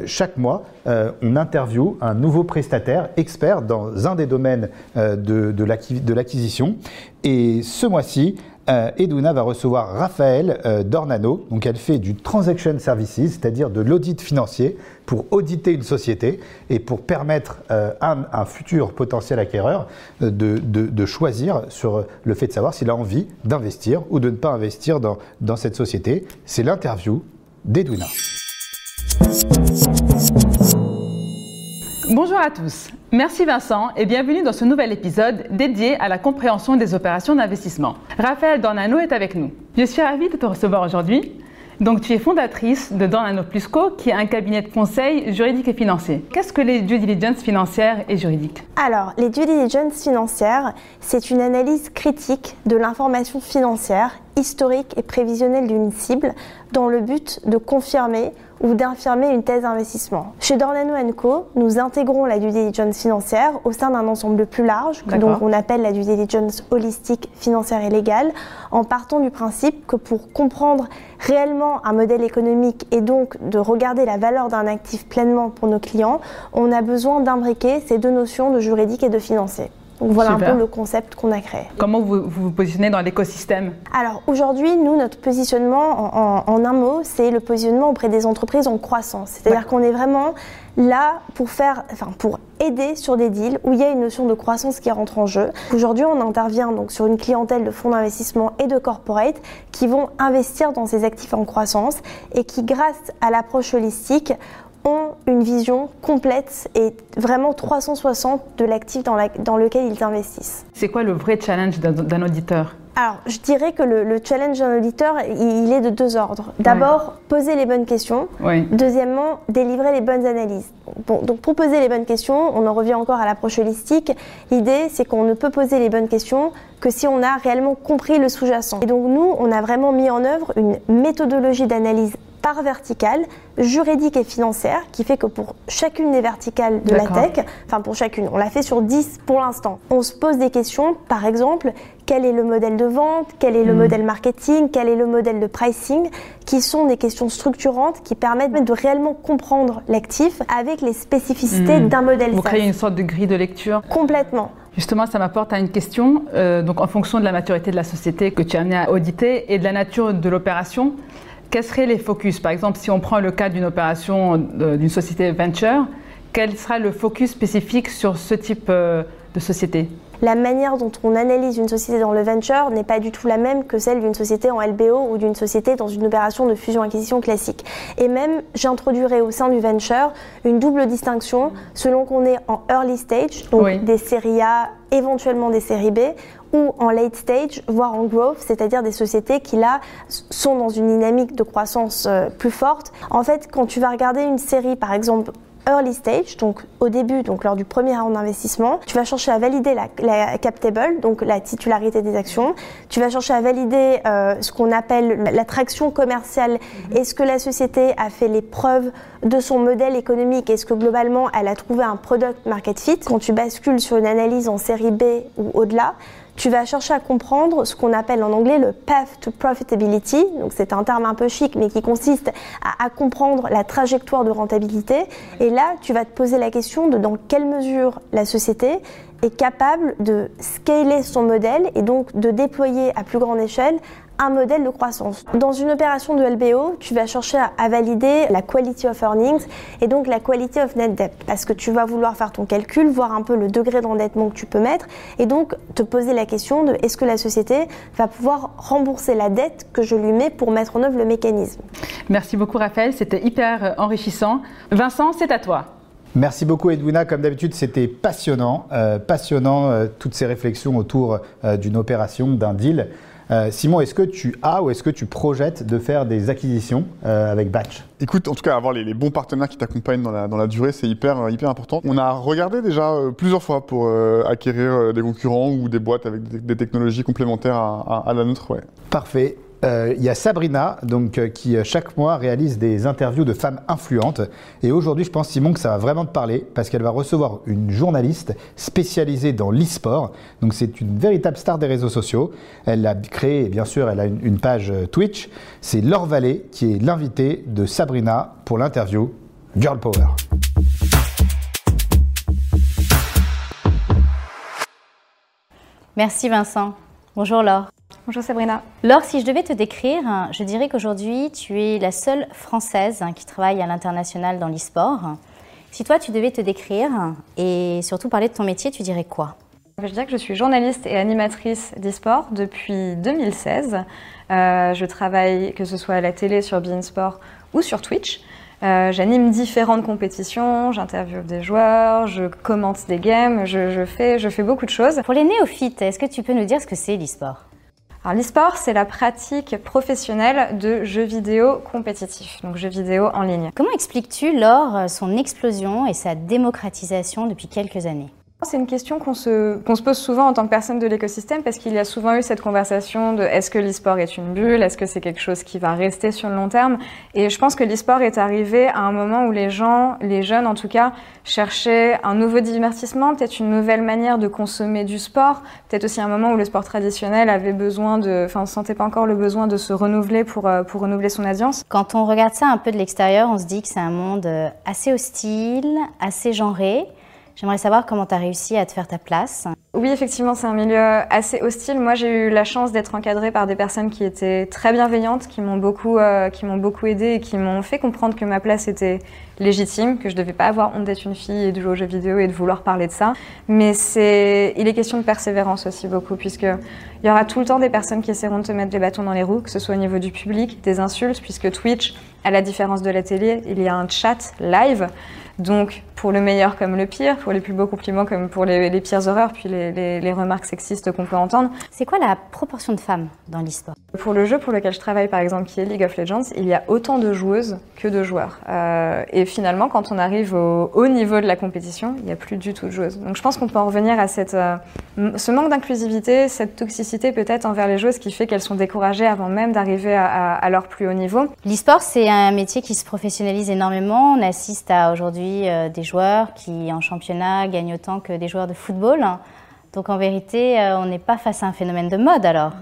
chaque mois, on interviewe un nouveau prestataire expert dans un des domaines de, de l'acquisition. Et ce mois-ci, euh, Edwina va recevoir Raphaël euh, Dornano. Donc, elle fait du transaction services, c'est-à-dire de l'audit financier pour auditer une société et pour permettre euh, à un, un futur potentiel acquéreur euh, de, de- choisir sur le fait de savoir s'il a envie d'investir ou de ne pas investir dans, dans cette société. C'est l'interview d'Edwina. Bonjour à tous, merci Vincent et bienvenue dans ce nouvel épisode dédié à la compréhension des opérations d'investissement. Raphaël Dornano est avec nous. Je suis ravie de te recevoir aujourd'hui. Donc tu es fondatrice de Dornano Plusco qui est un cabinet de conseil juridique et financier. Qu'est-ce que les due diligence financières et juridiques? Alors, les due diligence financières, c'est une analyse critique de l'information financière, historique et prévisionnelle d'une cible dans le but de confirmer ou d'infirmer une thèse d'investissement. Chez Dornano Co, nous intégrons la due diligence financière au sein d'un ensemble plus large, que donc on appelle la due diligence holistique, financière et légale, en partant du principe que pour comprendre réellement un modèle économique et donc de regarder la valeur d'un actif pleinement pour nos clients, on a besoin d'imbriquer ces deux notions de juridique et de financier. Donc voilà Super. un peu le concept qu'on a créé. Comment vous vous, vous positionnez dans l'écosystème? Alors aujourd'hui, nous, notre positionnement en, en- en un mot, c'est le positionnement auprès des entreprises en croissance. C'est-à-dire qu'on est vraiment là pour faire, enfin pour aider sur des deals où il y a une notion de croissance qui rentre en jeu. Aujourd'hui, on intervient donc sur une clientèle de fonds d'investissement et de corporate qui vont investir dans ces actifs en croissance et qui, grâce à l'approche holistique, ont une vision complète et vraiment 360 de l'actif dans, la- dans lequel ils investissent. C'est quoi le vrai challenge d'un auditeur? Alors, je dirais que le, le challenge d'un auditeur, il, il est de deux ordres. D'abord, poser les bonnes questions. Deuxièmement, délivrer les bonnes analyses. Bon, donc pour poser les bonnes questions, on en revient encore à l'approche holistique. L'idée, c'est qu'on ne peut poser les bonnes questions que si on a réellement compris le sous-jacent. Et donc nous, on a vraiment mis en œuvre une méthodologie d'analyse par verticale, juridique et financière, qui fait que pour chacune des verticales de la tech, enfin pour chacune, on l'a fait sur 10 pour l'instant, on se pose des questions, par exemple, quel est le modèle de vente, quel est le Mhm. modèle marketing, quel est le modèle de pricing, qui sont des questions structurantes qui permettent de réellement comprendre l'actif avec les spécificités Mhm. d'un modèle Vous créez une sorte de grille de lecture Complètement. Justement, ça m'apporte à une question. Euh, donc, en fonction de la maturité de la société que tu as amené à auditer et de la nature de l'opération, quels seraient les focus? Par exemple, si on prend le cas d'une opération euh, d'une société venture, quel sera le focus spécifique sur ce type euh, de société? La manière dont on analyse une société dans le venture n'est pas du tout la même que celle d'une société en LBO ou d'une société dans une opération de fusion-acquisition classique. Et même, j'introduirais au sein du venture une double distinction selon qu'on est en early stage, donc Oui. des séries A, éventuellement des séries B, ou en late stage, voire en growth, c'est-à-dire des sociétés qui là sont dans une dynamique de croissance euh, plus forte. En fait, quand tu vas regarder une série, par exemple, early stage, donc au début, donc lors du premier round d'investissement, tu vas chercher à valider la, la cap table, donc la titularité des actions. Tu vas chercher à valider euh, ce qu'on appelle l'attraction commerciale. Est-ce que la société a fait les preuves de son modèle économique? Est-ce que globalement, elle a trouvé un product market fit? Quand tu bascules sur une analyse en série B ou au-delà, tu vas chercher à comprendre ce qu'on appelle en anglais le path to profitability. Donc c'est un terme un peu chic, mais qui consiste à, à comprendre la trajectoire de rentabilité. Et là, tu vas te poser la question de dans quelle mesure la société est capable de scaler son modèle et donc de déployer à plus grande échelle un modèle de croissance. Dans une opération de LBO, tu vas chercher à, à valider la quality of earnings et donc la quality of net debt parce que tu vas vouloir faire ton calcul, voir un peu le degré d'endettement que tu peux mettre et donc te poser la question de est-ce que la société va pouvoir rembourser la dette que je lui mets pour mettre en œuvre le mécanisme. Merci beaucoup, Raphaël. C'était hyper euh, enrichissant. Vincent, c'est à toi. Merci beaucoup Edwina, comme d'habitude c'était passionnant, euh, passionnant euh, toutes ces réflexions autour euh, d'une opération, d'un deal. Euh, Simon, est-ce que tu as ou est-ce que tu projettes de faire des acquisitions euh, avec Batch? Écoute, en tout cas, avoir les, les bons partenaires qui t'accompagnent dans la, dans la durée, c'est hyper, euh, hyper important. On a regardé déjà plusieurs fois pour euh, acquérir des concurrents ou des boîtes avec des, des technologies complémentaires à, à- à la nôtre. Ouais. Parfait. Euh, Il y a Sabrina donc, euh, qui euh, chaque mois réalise des interviews de femmes influentes. Et aujourd'hui, je pense, Simon, que ça va vraiment te parler parce qu'elle va recevoir une journaliste spécialisée dans l'e-sport. Donc, c'est une véritable star des réseaux sociaux. Elle a créé, bien sûr, elle a une, une page Twitch. C'est Laure Vallée qui est l'invitée de Sabrina pour l'interview Girl Power. Merci Vincent. Bonjour Laure. Bonjour Sabrina. Laure, si je devais te décrire, je dirais qu'aujourd'hui tu es la seule Française qui travaille à l'international dans l'e-sport. Si toi tu devais te décrire et surtout parler de ton métier, tu dirais quoi? Je dirais que je suis journaliste et animatrice d'e-sport depuis 2016. Euh, je travaille que ce soit à la télé sur Bein Sport ou sur Twitch. Euh, J'anime différentes compétitions, j'interviewe des joueurs, je commente des games, je, je fais, je fais beaucoup de choses. Pour les néophytes, est-ce que tu peux nous dire ce que c'est l'e-sport? Alors l'e-sport, c'est la pratique professionnelle de jeux vidéo compétitifs, donc jeux vidéo en ligne. Comment expliques-tu, Laure, son explosion et sa démocratisation depuis quelques années? C'est une question qu'on se, pose souvent en tant que personne de l'écosystème parce qu'il y a souvent eu cette conversation de est-ce que l'e-sport est une bulle, est-ce que c'est quelque chose qui va rester sur le long terme? Et je pense que l'e-sport est arrivé à un moment où les gens, les jeunes en tout cas, cherchaient un nouveau divertissement, peut-être une nouvelle manière de consommer du sport, peut-être aussi un moment où le sport traditionnel avait besoin de, enfin, sentait pas encore le besoin de se renouveler pour, euh, pour renouveler son audience. Quand on regarde ça un peu de l'extérieur, on se dit que c'est un monde euh, assez hostile, assez genré. J'aimerais savoir comment tu as réussi à te faire ta place. Oui, effectivement, c'est un milieu assez hostile. Moi, j'ai eu la chance d'être encadrée par des personnes qui étaient très bienveillantes, qui m'ont beaucoup, euh, beaucoup aidée et qui m'ont fait comprendre que ma place était légitime, que je devais pas avoir honte d'être une fille et de jouer aux jeux vidéo et de vouloir parler de ça. Mais c'est, il est question de persévérance aussi beaucoup, puisque il y aura tout le temps des personnes qui essaieront de te mettre des bâtons dans les roues, que ce soit au niveau du public, des insultes, puisque Twitch, à la différence de la télé, il y a un chat live. Donc, pour le meilleur comme le pire, pour les plus beaux compliments comme pour les, les pires horreurs, puis les, les- les remarques sexistes qu'on peut entendre. C'est quoi la proportion de femmes dans l'e-sport Pour le jeu pour lequel je travaille, par exemple, qui est League of Legends, il y a autant de joueuses que de joueurs. Euh, et finalement, quand on arrive au haut niveau de la compétition, il n'y a plus du tout de joueuses. Donc, je pense qu'on peut en revenir à cette, euh, ce manque d'inclusivité, cette toxicité peut-être envers les joueuses qui fait qu'elles sont découragées avant même d'arriver à, à- à leur plus haut niveau. L'e-sport, c'est un métier qui se professionnalise énormément. On assiste à aujourd'hui euh, des joueurs qui, en championnat, gagnent autant que des joueurs de football. Donc en vérité, euh, on n'est pas face à un phénomène de mode alors.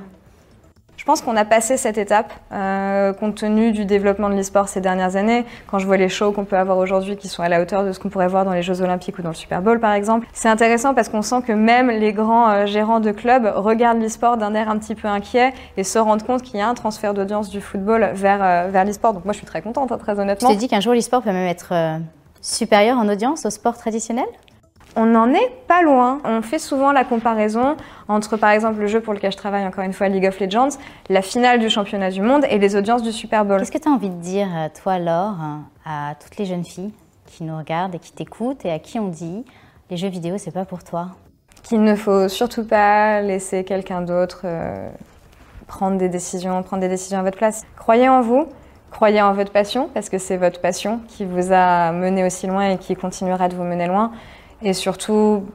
Je pense qu'on a passé cette étape, euh, compte tenu du développement de l'e-sport ces dernières années. Quand je vois les shows qu'on peut avoir aujourd'hui qui sont à la hauteur de ce qu'on pourrait voir dans les Jeux Olympiques ou dans le Super Bowl, par exemple, c'est intéressant parce qu'on sent que même les grands euh, gérants de clubs regardent l'e-sport d'un air un petit peu inquiet et se rendent compte qu'il y a un transfert d'audience du football vers, euh, vers l'e-sport. Donc moi, je suis très contente, hein, très Tu honnêtement. te dis qu'un jour, l'e-sport peut même être supérieur en audience au sport traditionnel? On n'en est pas loin. On fait souvent la comparaison entre, par exemple, le jeu pour lequel je travaille, encore une fois, League of Legends, la finale du championnat du monde et les audiences du Super Bowl. Qu'est-ce que tu as envie de dire, euh, toi, Laure, à toutes les jeunes filles qui nous regardent et qui t'écoutent et à qui on dit les jeux vidéo, c'est pas pour toi? Qu'il ne faut surtout pas laisser quelqu'un d'autre euh, prendre des décisions, prendre des décisions à votre place. Croyez en vous, croyez en votre passion, parce que c'est votre passion qui vous a mené aussi loin et qui continuera de vous mener loin. Et surtout,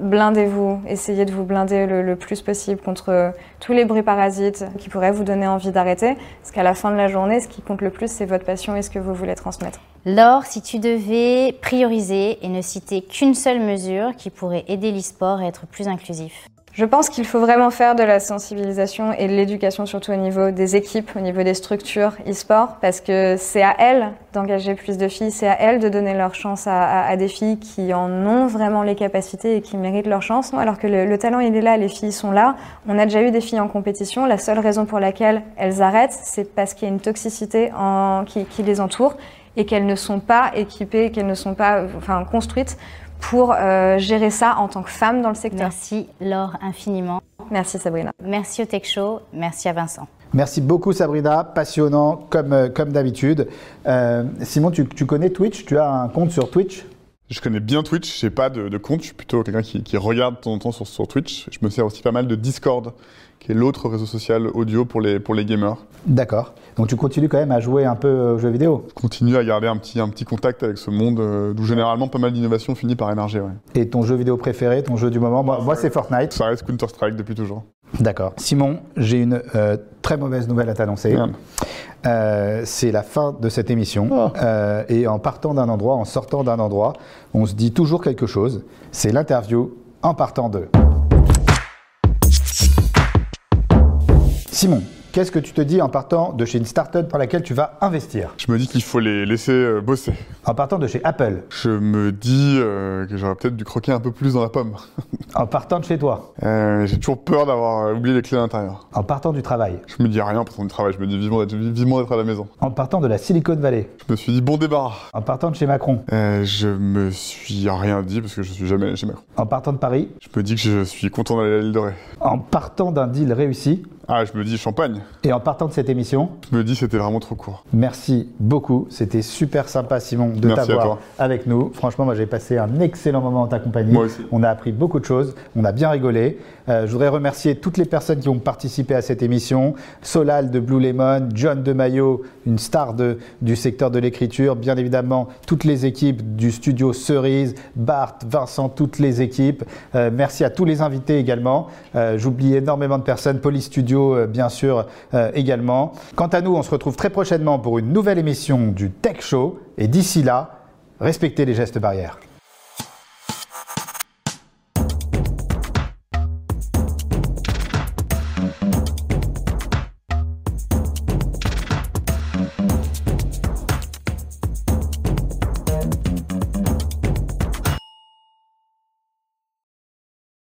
blindez-vous, essayez de vous blinder le, plus possible contre tous les bruits parasites qui pourraient vous donner envie d'arrêter, parce qu'à la fin de la journée, ce qui compte le plus, c'est votre passion et ce que vous voulez transmettre. Laure, si tu devais prioriser et ne citer qu'une seule mesure qui pourrait aider l'e-sport à être plus inclusif Je pense qu'il faut vraiment faire de la sensibilisation et de l'éducation, surtout au niveau des équipes, au niveau des structures e-sport, parce que c'est à elles d'engager plus de filles, c'est à elles de donner leur chance à, des filles qui en ont vraiment les capacités et qui méritent leur chance, alors que le, le talent il est là, les filles sont là. On a déjà eu des filles en compétition, la seule raison pour laquelle elles arrêtent, c'est parce qu'il y a une toxicité qui, qui les entoure et qu'elles ne sont pas équipées, qu'elles ne sont pas enfin, construites pour euh, gérer ça en tant que femme dans le secteur. Merci Laure infiniment. Merci Sabrina. Merci au Tech Show, merci à Vincent. Merci beaucoup Sabrina, passionnant comme, euh, comme d'habitude. Euh, Simon, tu, tu connais Twitch? Tu as un compte sur Twitch? Je connais bien Twitch, j'ai pas de, de compte, je suis plutôt quelqu'un qui, qui regarde de temps en temps sur, sur Twitch. Je me sers aussi pas mal de Discord, qui est l'autre réseau social audio pour les, pour les gamers. D'accord. Donc tu continues quand même à jouer un peu aux jeux vidéo Je continue à garder un petit, un petit contact avec ce monde euh, d'où généralement pas mal d'innovations finit par émerger. Ouais. Et ton jeu vidéo préféré, ton jeu du moment? Moi, moi, c'est Fortnite. Ça reste Counter-Strike depuis toujours. D'accord. Simon, j'ai une euh, très mauvaise nouvelle à t'annoncer. Euh, c'est la fin de cette émission. Euh, et en partant d'un endroit, en sortant d'un endroit, on se dit toujours quelque chose. C'est l'interview en partant de. Simon, qu'est-ce que tu te dis en partant de chez une start-up dans laquelle tu vas investir? Je me dis qu'il faut les laisser euh, bosser. En partant de chez Apple Je me dis euh, que j'aurais peut-être dû croquer un peu plus dans la pomme. En partant de chez toi Euh, j'ai toujours peur d'avoir euh, oublié les clés à l'intérieur. En partant du travail Je me dis rien en partant du travail, je me dis vivement d'être, vivement d'être à la maison. En partant de la Silicon Valley Je me suis dit bon débarras. En partant de chez Macron Euh, je me suis rien dit parce que je suis jamais allé chez Macron. En partant de Paris Je me dis que je suis content d'aller à l'île de Ré. En partant d'un deal réussi Ah, je me dis champagne. Et en partant de cette émission Je me dis c'était vraiment trop court. Merci beaucoup. C'était super sympa, Simon, de t'avoir avec nous. Franchement, moi, j'ai passé un excellent moment en ta compagnie. Moi aussi. On a appris beaucoup de choses. On a bien rigolé. Euh, je voudrais remercier toutes les personnes qui ont participé à cette émission. Solal de Blue Lemon, John de Mayo, une star du secteur de l'écriture. Bien évidemment, toutes les équipes du studio Cerise, Bart, Vincent, toutes les équipes. Euh, merci à tous les invités également. Euh, J'oublie énormément de personnes. Police Studio, euh, bien sûr, également. Quant à nous, on se retrouve très prochainement pour une nouvelle émission du Tech Show. Et d'ici là, respectez les gestes barrières.